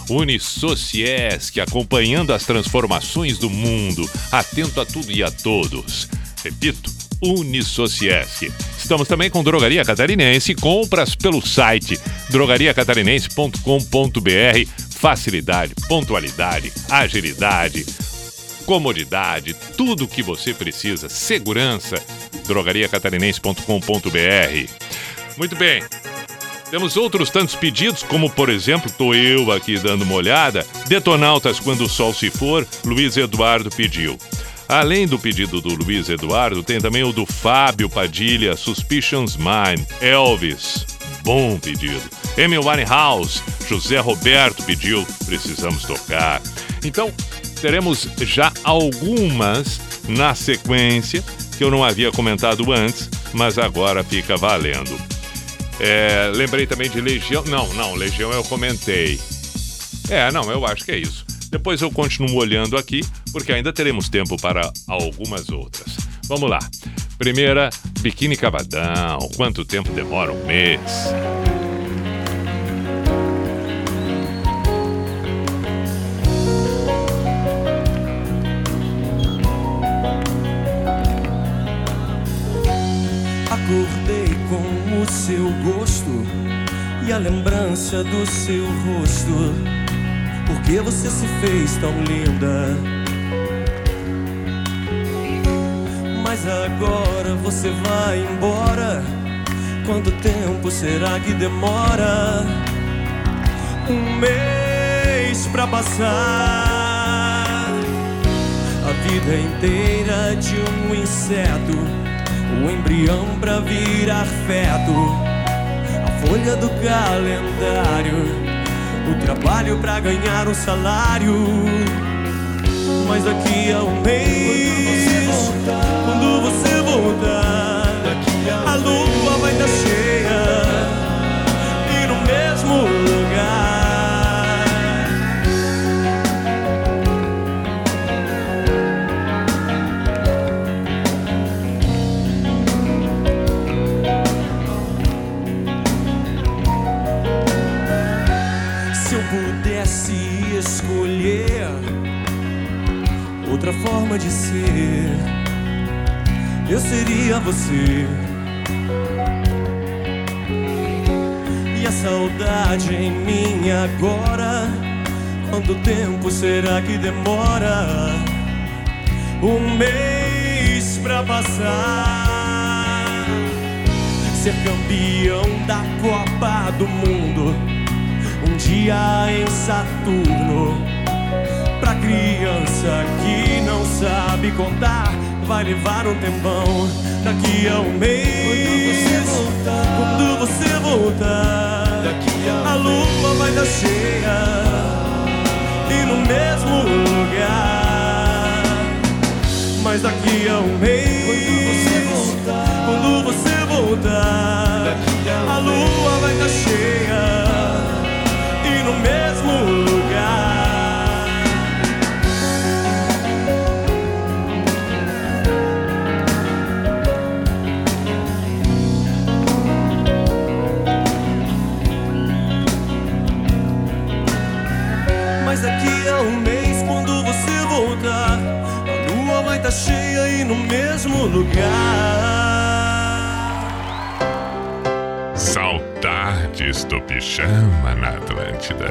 Unisociesc, acompanhando as transformações do mundo, atento a tudo e a todos. Repito, Unisociesc. Estamos também com Drogaria Catarinense, compras pelo site drogariacatarinense.com.br. Facilidade, pontualidade, agilidade, comodidade, tudo o que você precisa, segurança, drogariacatarinense.com.br. Muito bem. Temos outros tantos pedidos, como por exemplo, tô eu aqui dando uma olhada, Detonautas quando o sol se for, Luiz Eduardo pediu. Além do pedido do Luiz Eduardo, tem também o do Fábio Padilha, Suspicions Mine, Elvis. Bom pedido. Amy Winehouse, José Roberto pediu, precisamos tocar. Então, teremos já algumas na sequência que eu não havia comentado antes, mas agora fica valendo. É, lembrei também de Legião. Não, não, Legião eu comentei. É, não, eu acho que é isso. Depois eu continuo olhando aqui, porque ainda teremos tempo para algumas outras. Vamos lá. Primeira, Biquíni Cavadão. Quanto tempo demora? Um mês. Seu gosto e a lembrança do seu rosto. Por que você se fez tão linda? Mas agora você vai embora. Quanto tempo será que demora? Um mês pra passar. A vida inteira de um inseto o embrião pra virar feto, a folha do calendário, o trabalho pra ganhar um salário. Mas daqui a um mês, quando você voltar, a lua vai estar cheia e no mesmo lugar. Outra forma de ser, eu seria você. E a saudade em mim agora, quanto tempo será que demora? Um mês pra passar. Ser campeão da Copa do Mundo um dia em Saturno. Pra criança que não sabe contar, vai levar um tempão. Daqui a um mês, quando você voltar, a lua vai dar cheia e no mesmo lugar. Mas daqui a um mês, quando você voltar, a lua vai estar cheia e no mesmo lugar. Estar cheia e no mesmo lugar. Saudades do pijama na Atlântida.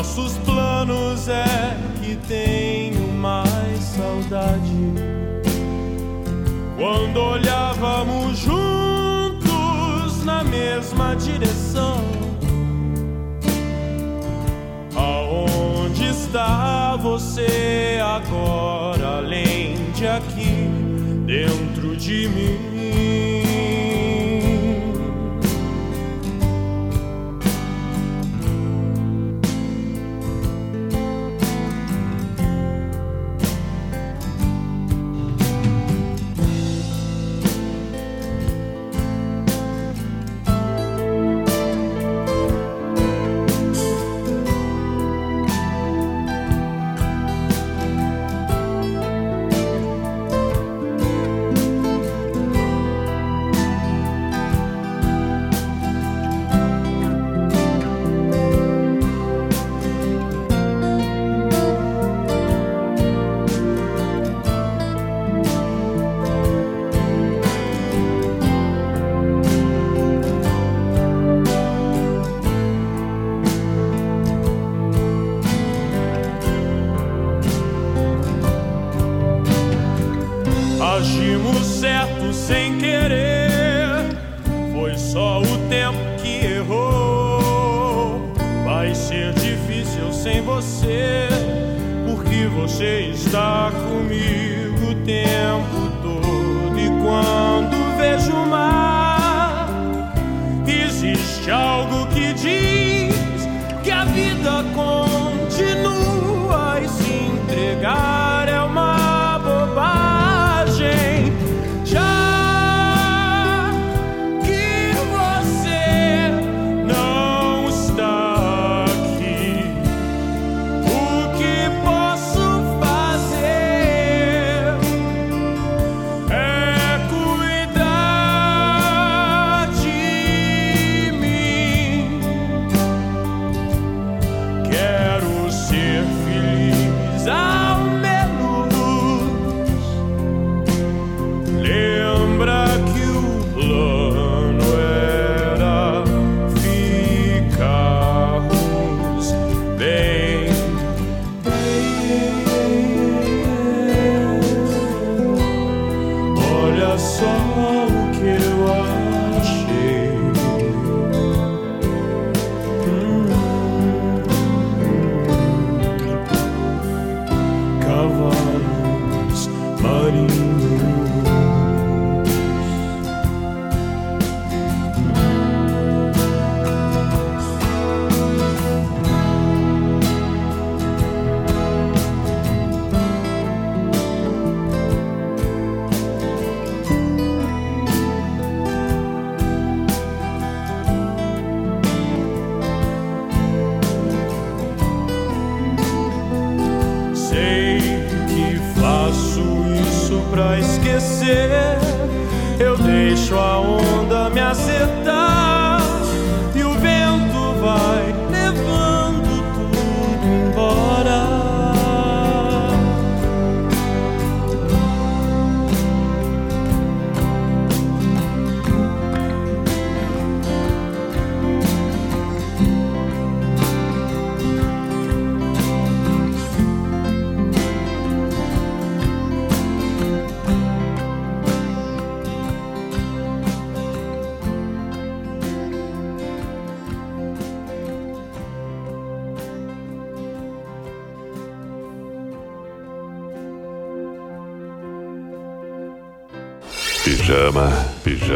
nossos planos é que tenho mais saudade. Quando olhávamos juntos na mesma direção. Aonde está você agora, além de aqui, dentro de mim?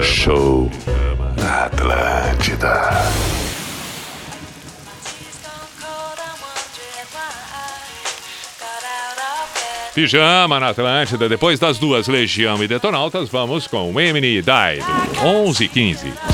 Show na Atlântida. Pijama na Atlântida. Depois das duas, Legião e Detonautas, vamos com Emily e Dive. 11 e 15.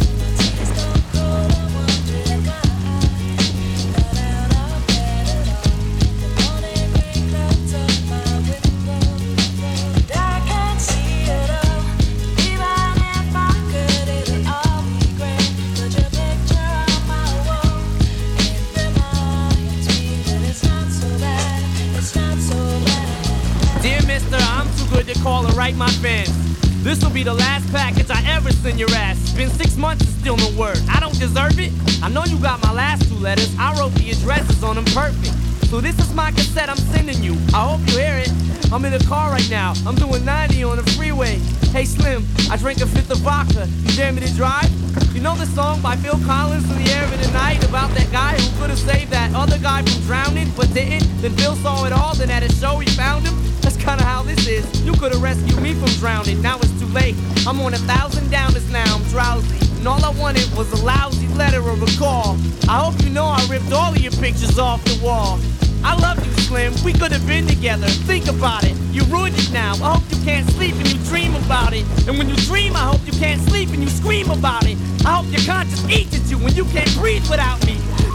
Still no word. I don't deserve it. I know you got my last two letters. I wrote the addresses on them perfect. So this is my cassette I'm sending you. I hope you hear it. I'm in the car right now. I'm doing 90 on the freeway. Hey Slim, I drank a fifth of vodka. You dare me to drive? You know the song by Phil Collins in the air of the night about that guy who could have saved that other guy from drowning but didn't? Then Phil saw it all, then at a show he found him. That's kinda how this is. You could have rescued me from drowning. Now it's too late. I'm on a thousand downers now. I'm drowsy. And all I wanted was a lousy letter or a call. I hope you know I ripped all of your pictures off the wall. I love you, Slim. We could have been together. Think about it. You ruined it now. I hope you can't sleep and you dream about it. And when you dream, I hope you can't sleep and you scream about it. I hope your conscience eats at you when you can't breathe without me.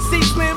See, Slim,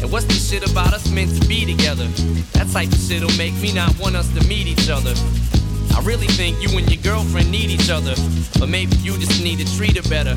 And what's this shit about us meant to be together? That type of shit'll make me not want us to meet each other. I really think you and your girlfriend need each other, but maybe you just need to treat her better.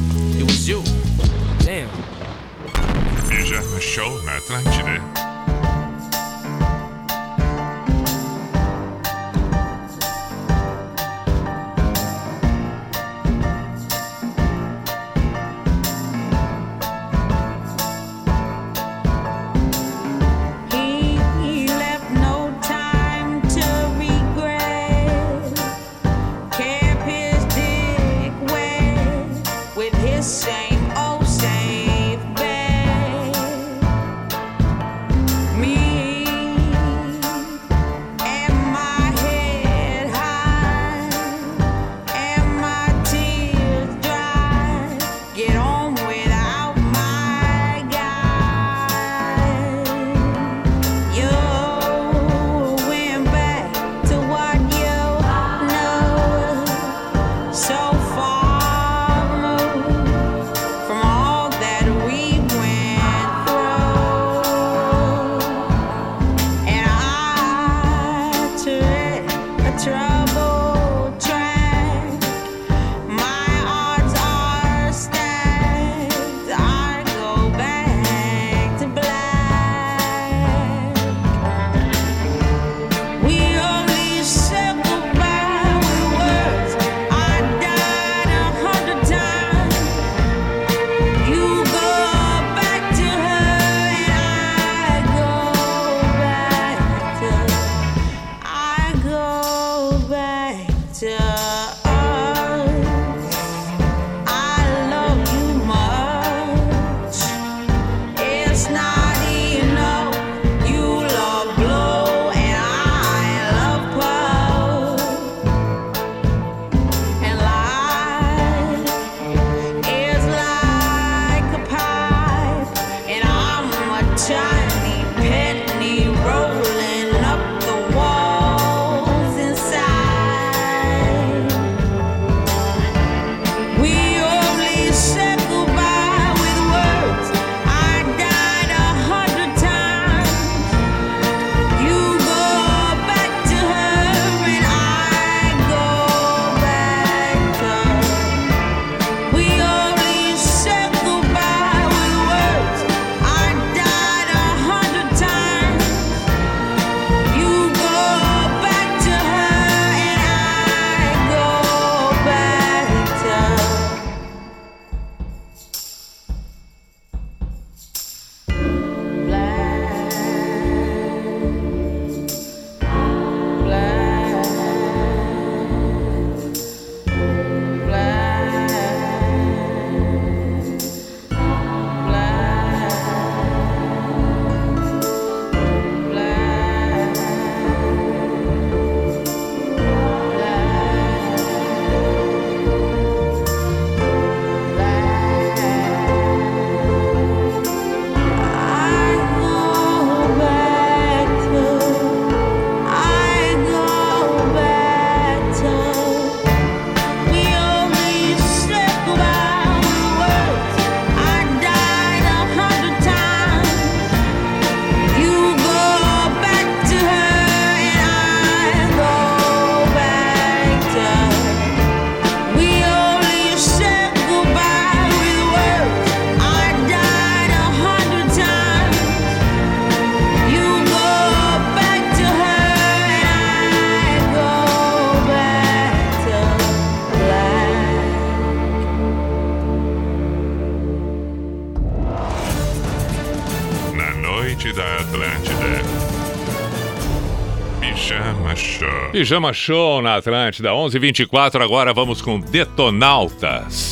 it was you. Damn. Pijama Show na Atlântida. Pijama Show na Atlântida, 11h24. Agora vamos com Detonautas.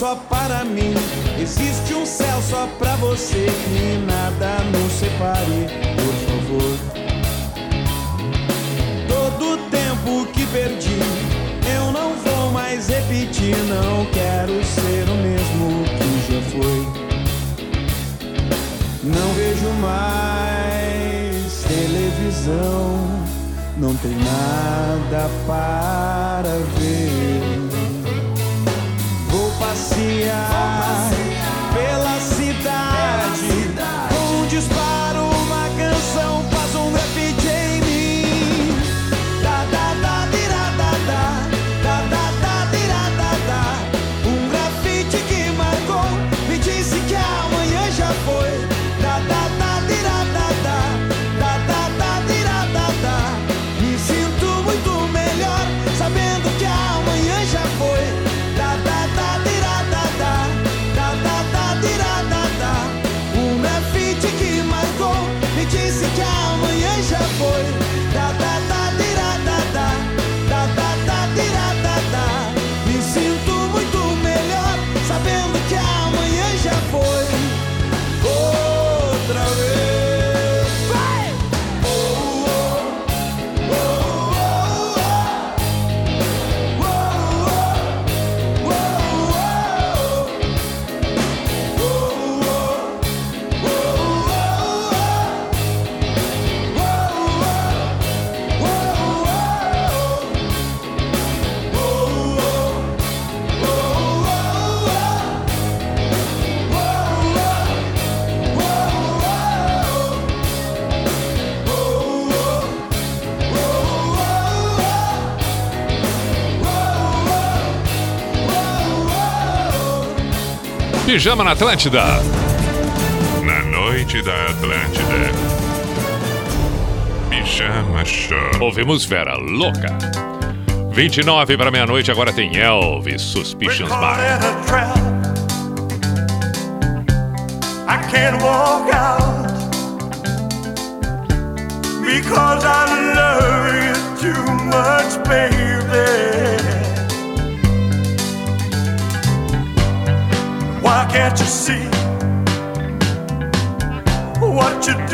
só para mim. Existe um céu só para você. Que nada nos separe, por favor. Todo o tempo que perdi, eu não vou mais repetir. Não quero ser o mesmo que já foi. Não vejo mais televisão, não tem nada para ver. dia. Pijama na Atlântida. Na noite da Atlântida. Pijama Show. Ouvimos Vera Louca. 29 para meia-noite, agora tem Elvis Suspicions Bar. I can't walk out because I love you too much, baby. Why can't you see what you do?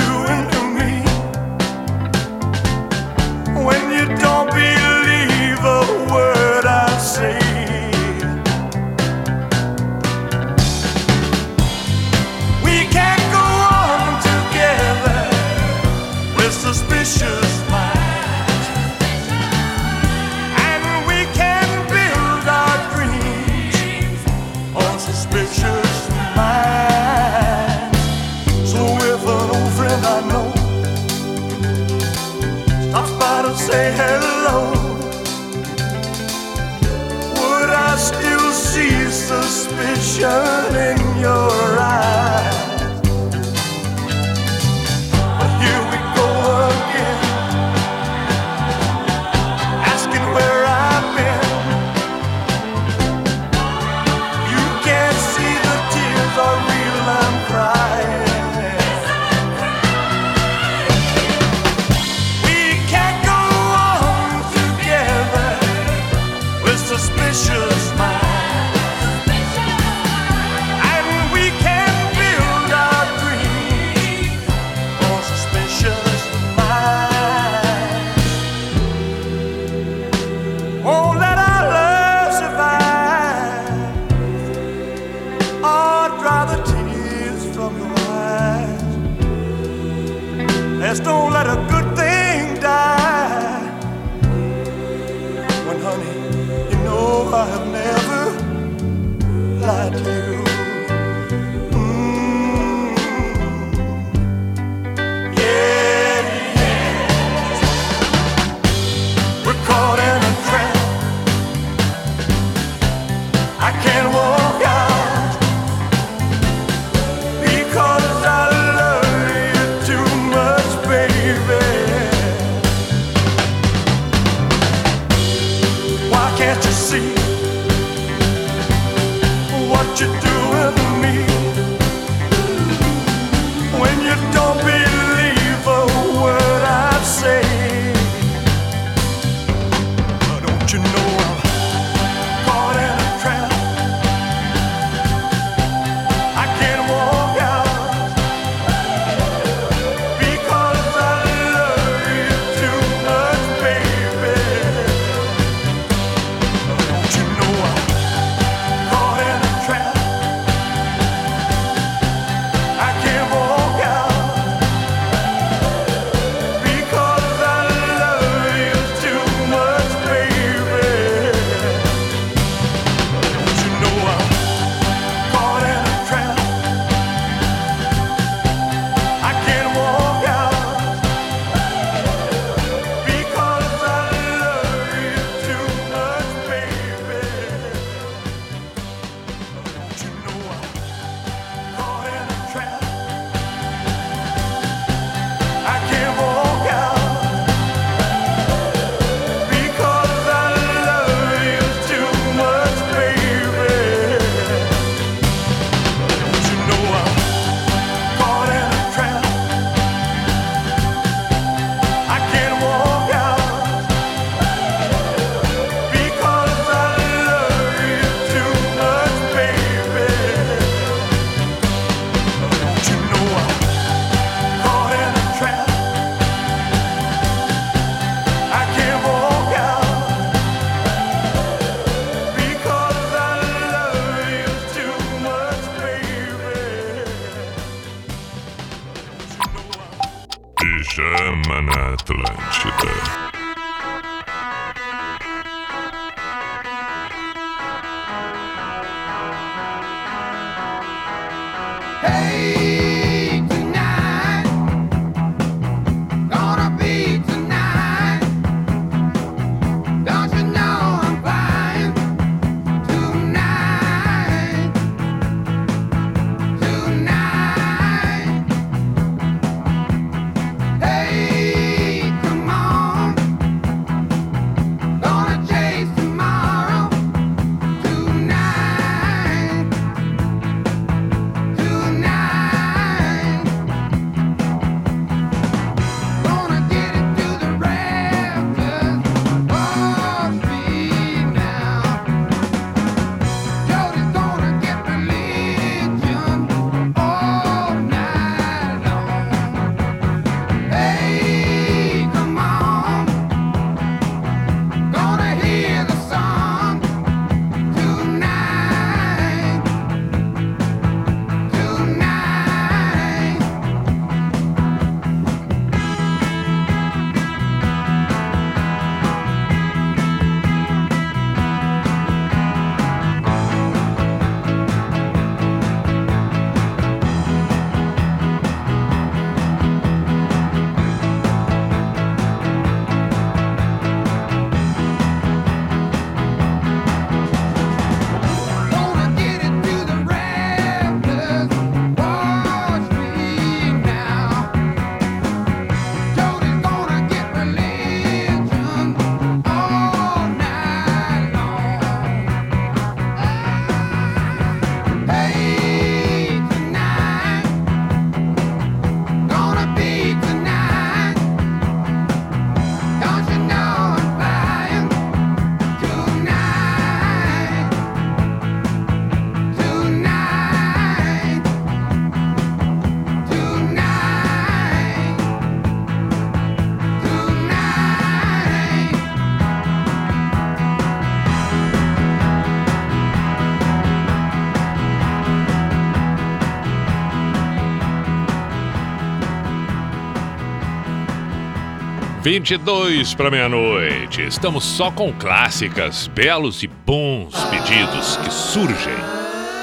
22 para meia-noite. Estamos só com clássicas, belos e bons pedidos que surgem.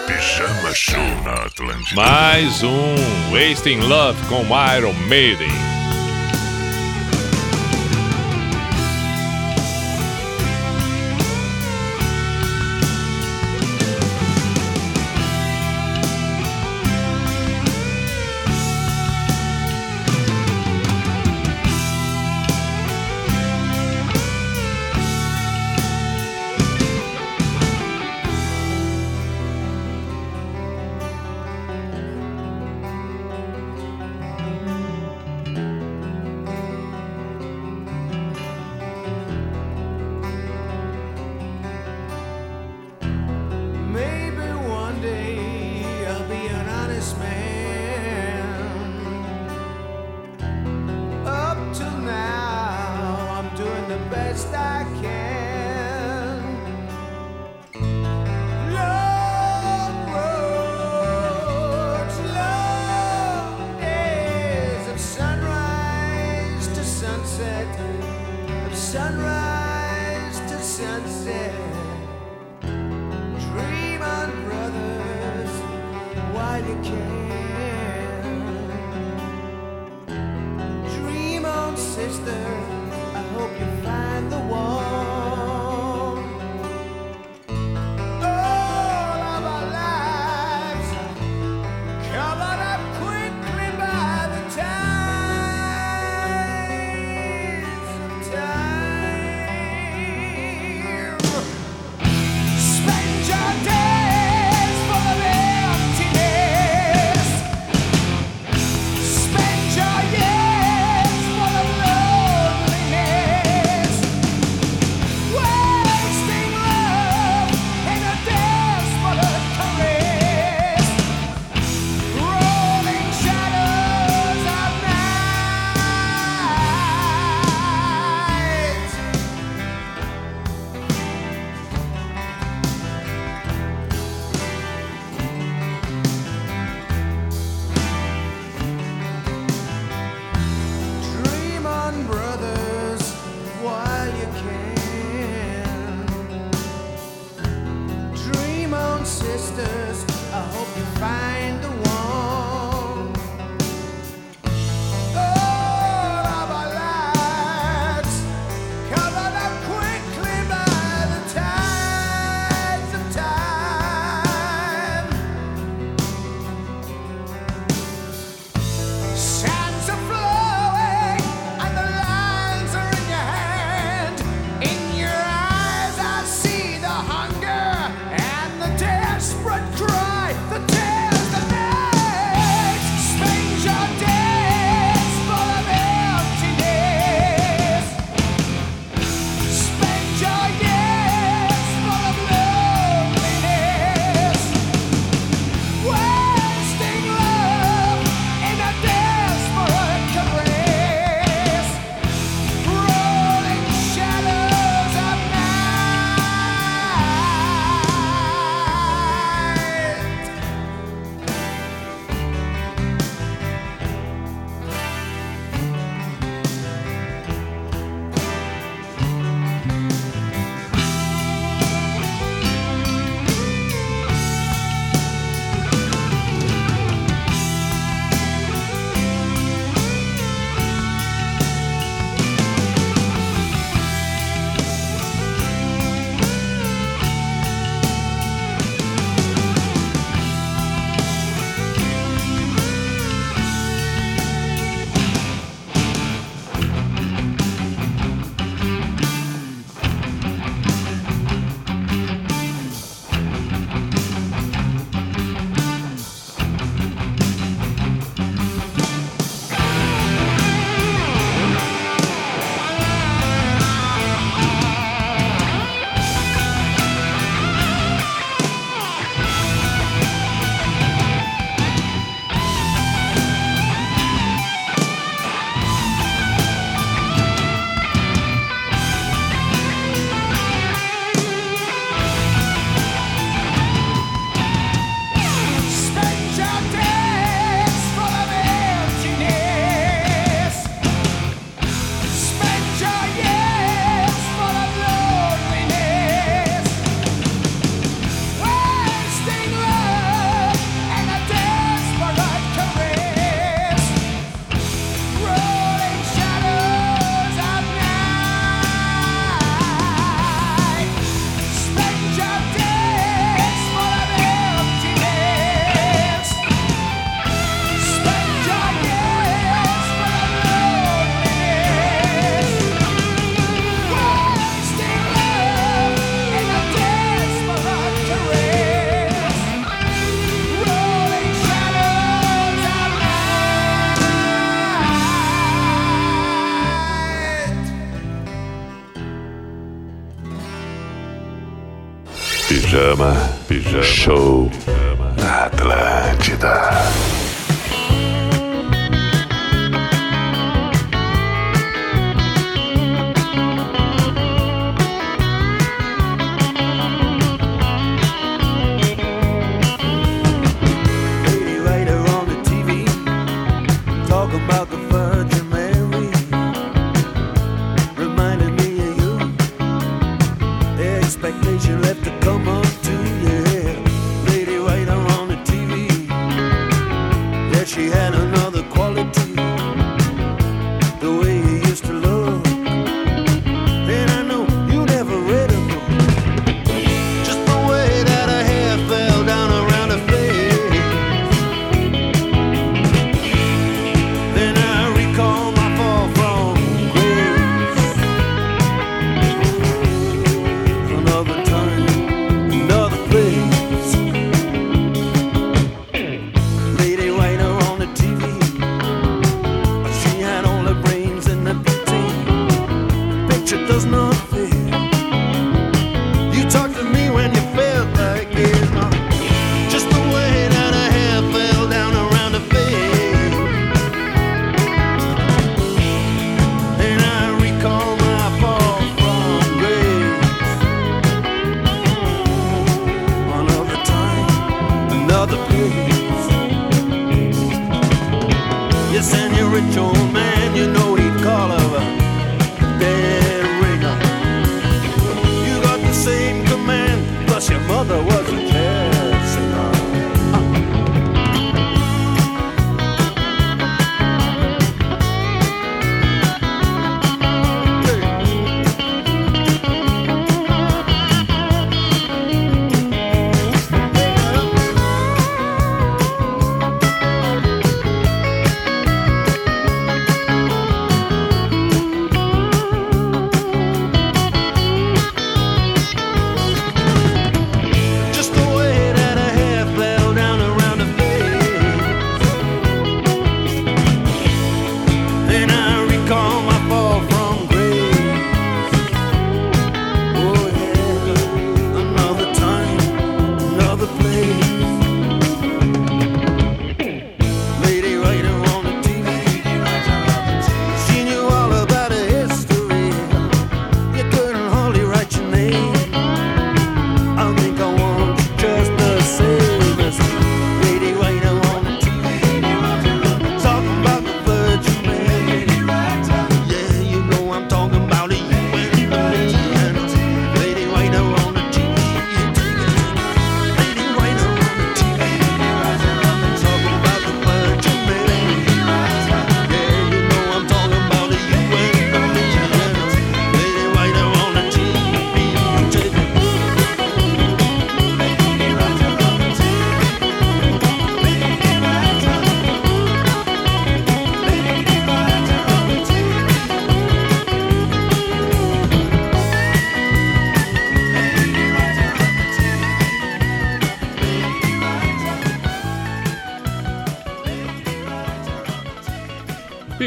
Pijama Show na Atlântica. Mais um Wasting Love com Iron Maiden.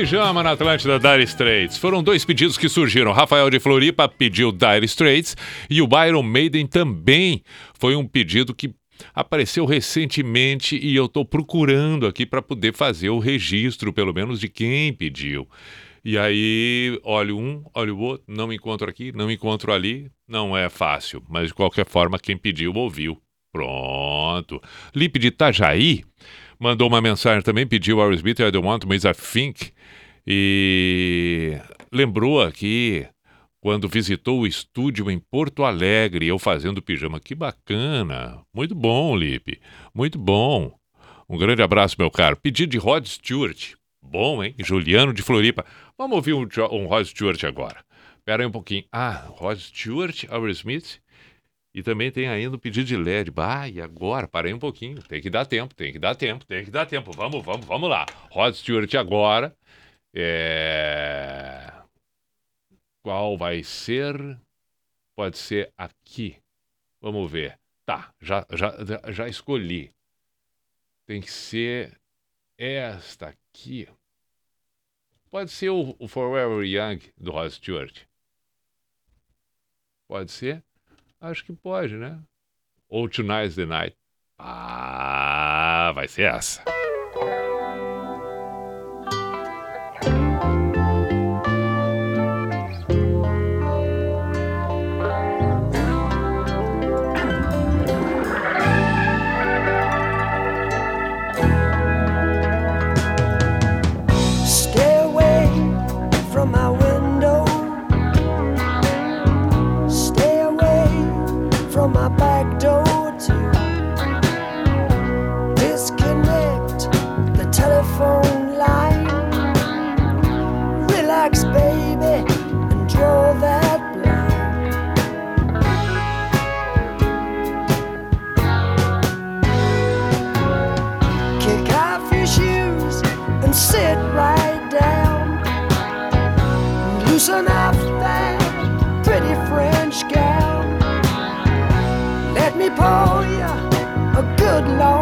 Pijama na Atlântida Dire Straits. Foram dois pedidos que surgiram. Rafael de Floripa pediu Dire Straits e o Byron Maiden também foi um pedido que apareceu recentemente e eu estou procurando aqui para poder fazer o registro, pelo menos, de quem pediu. E aí, olho um, olho o outro, não encontro aqui, não encontro ali. Não é fácil, mas de qualquer forma, quem pediu, ouviu. Pronto. Lipe de Itajaí mandou uma mensagem também, pediu Aerosmith, I Don't Want, mas I Think. E lembrou aqui quando visitou o estúdio em Porto Alegre, eu fazendo pijama. Que bacana! Muito bom, Lipe. Muito bom. Um grande abraço, meu caro. Pedido de Rod Stewart. Bom, hein? Juliano de Floripa. Vamos ouvir um, um Rod Stewart agora. Espera aí um pouquinho. Ah, Rod Stewart, Aerosmith. E também tem ainda o pedido de LED. Bah, e agora? Parei um pouquinho. Tem que dar tempo, tem que dar tempo, tem que dar tempo. Vamos, vamos, vamos lá. Rod Stewart agora. É... Qual vai ser? Pode ser aqui. Vamos ver. Tá, já, já, já- escolhi. Tem que ser esta aqui. Pode ser o, o Forever Young do Rod Stewart. Pode ser? Acho que pode, né? ou Tonight's the Night? Ah, vai ser essa. good love.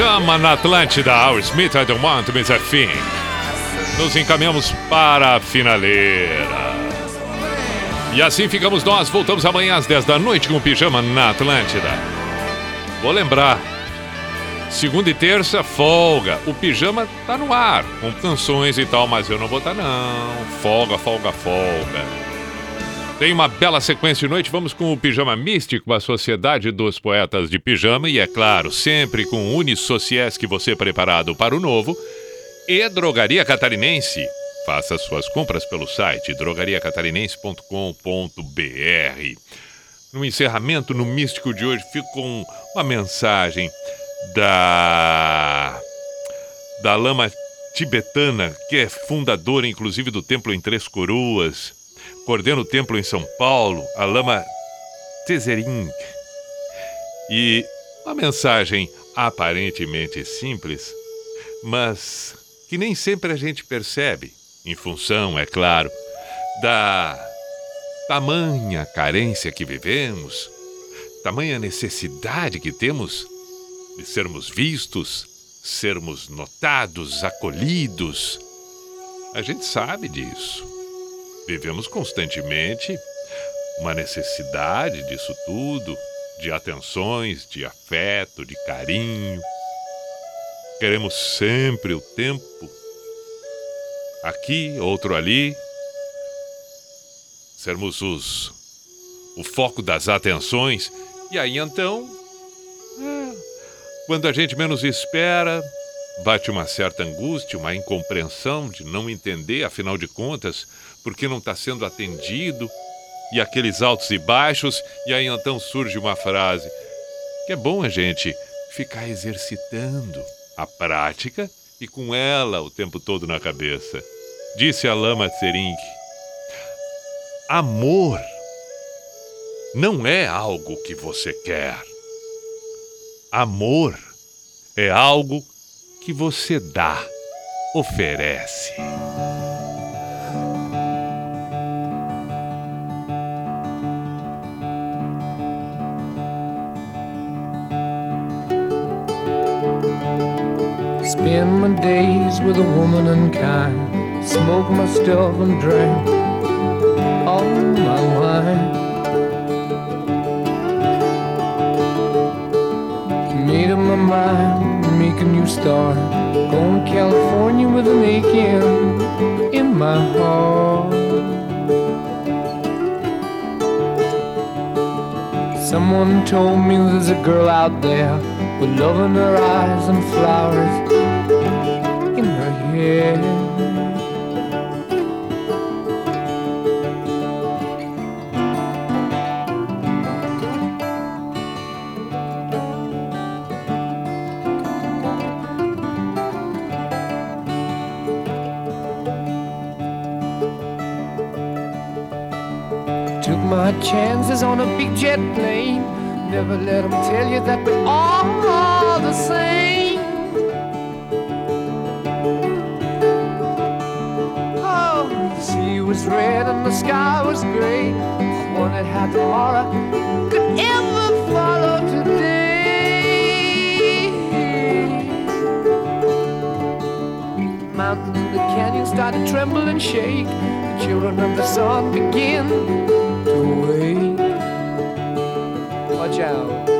Pijama na Atlântida, Our Smith, I don't want to miss a thing. Nos encaminhamos para a finaleira. E assim ficamos nós. Voltamos amanhã às 10 da noite com o Pijama na Atlântida. Vou lembrar. Segunda e terça, folga. O pijama tá no ar, com canções e tal, mas eu não vou estar não. Folga, folga, folga. Tem uma bela sequência de noite. Vamos com o Pijama Místico, a Sociedade dos Poetas de Pijama. E é claro, sempre com o Unisociesc, você preparado para o novo. E Drogaria Catarinense. Faça suas compras pelo site drogariacatarinense.com.br. No encerramento, no Místico de hoje, fica com uma mensagem da da lama tibetana, que é fundadora, inclusive, do templo em Três Coroas, coordena o templo em São Paulo, a lama Tezering. E uma mensagem aparentemente simples, mas que nem sempre a gente percebe, em função, é claro, da tamanha carência que vivemos, tamanha necessidade que temos de sermos vistos, sermos notados, acolhidos. A gente sabe disso. Vivemos constantemente uma necessidade disso tudo, de atenções, de afeto, de carinho. Queremos sempre o tempo, aqui, outro ali, sermos os o foco das atenções. E aí então, é, quando a gente menos espera, bate uma certa angústia, uma incompreensão de não entender, afinal de contas, porque não está sendo atendido, e aqueles altos e baixos, e aí então surge uma frase que é bom a gente ficar exercitando a prática e com ela o tempo todo na cabeça. Disse a Lama Tsering, amor não é algo que você quer. Amor é algo que você dá, oferece. With a woman unkind. Smoke my stuff and drink all my wine. Made up my mind, make a new start. Going to California with an aching in my heart. Someone told me there's a girl out there with love in her eyes and flowers hair. Took my chances on a big jet plane. Never let them tell you that we're all the same. Was red and the sky was gray. Wondered how tomorrow could ever follow today. Mountains and the canyon start to tremble and shake. The children of the sun begin to wake. Watch out.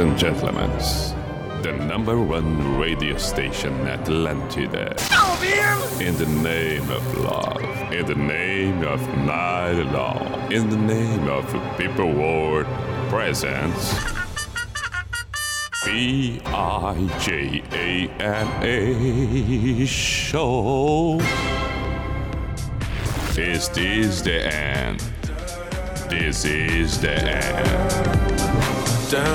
ladies and gentlemen, the number one radio station Atlantida. In the name of love, in the name of night long, in the name of people world presence. B I J A N A show. This Is the end? This is the end. Down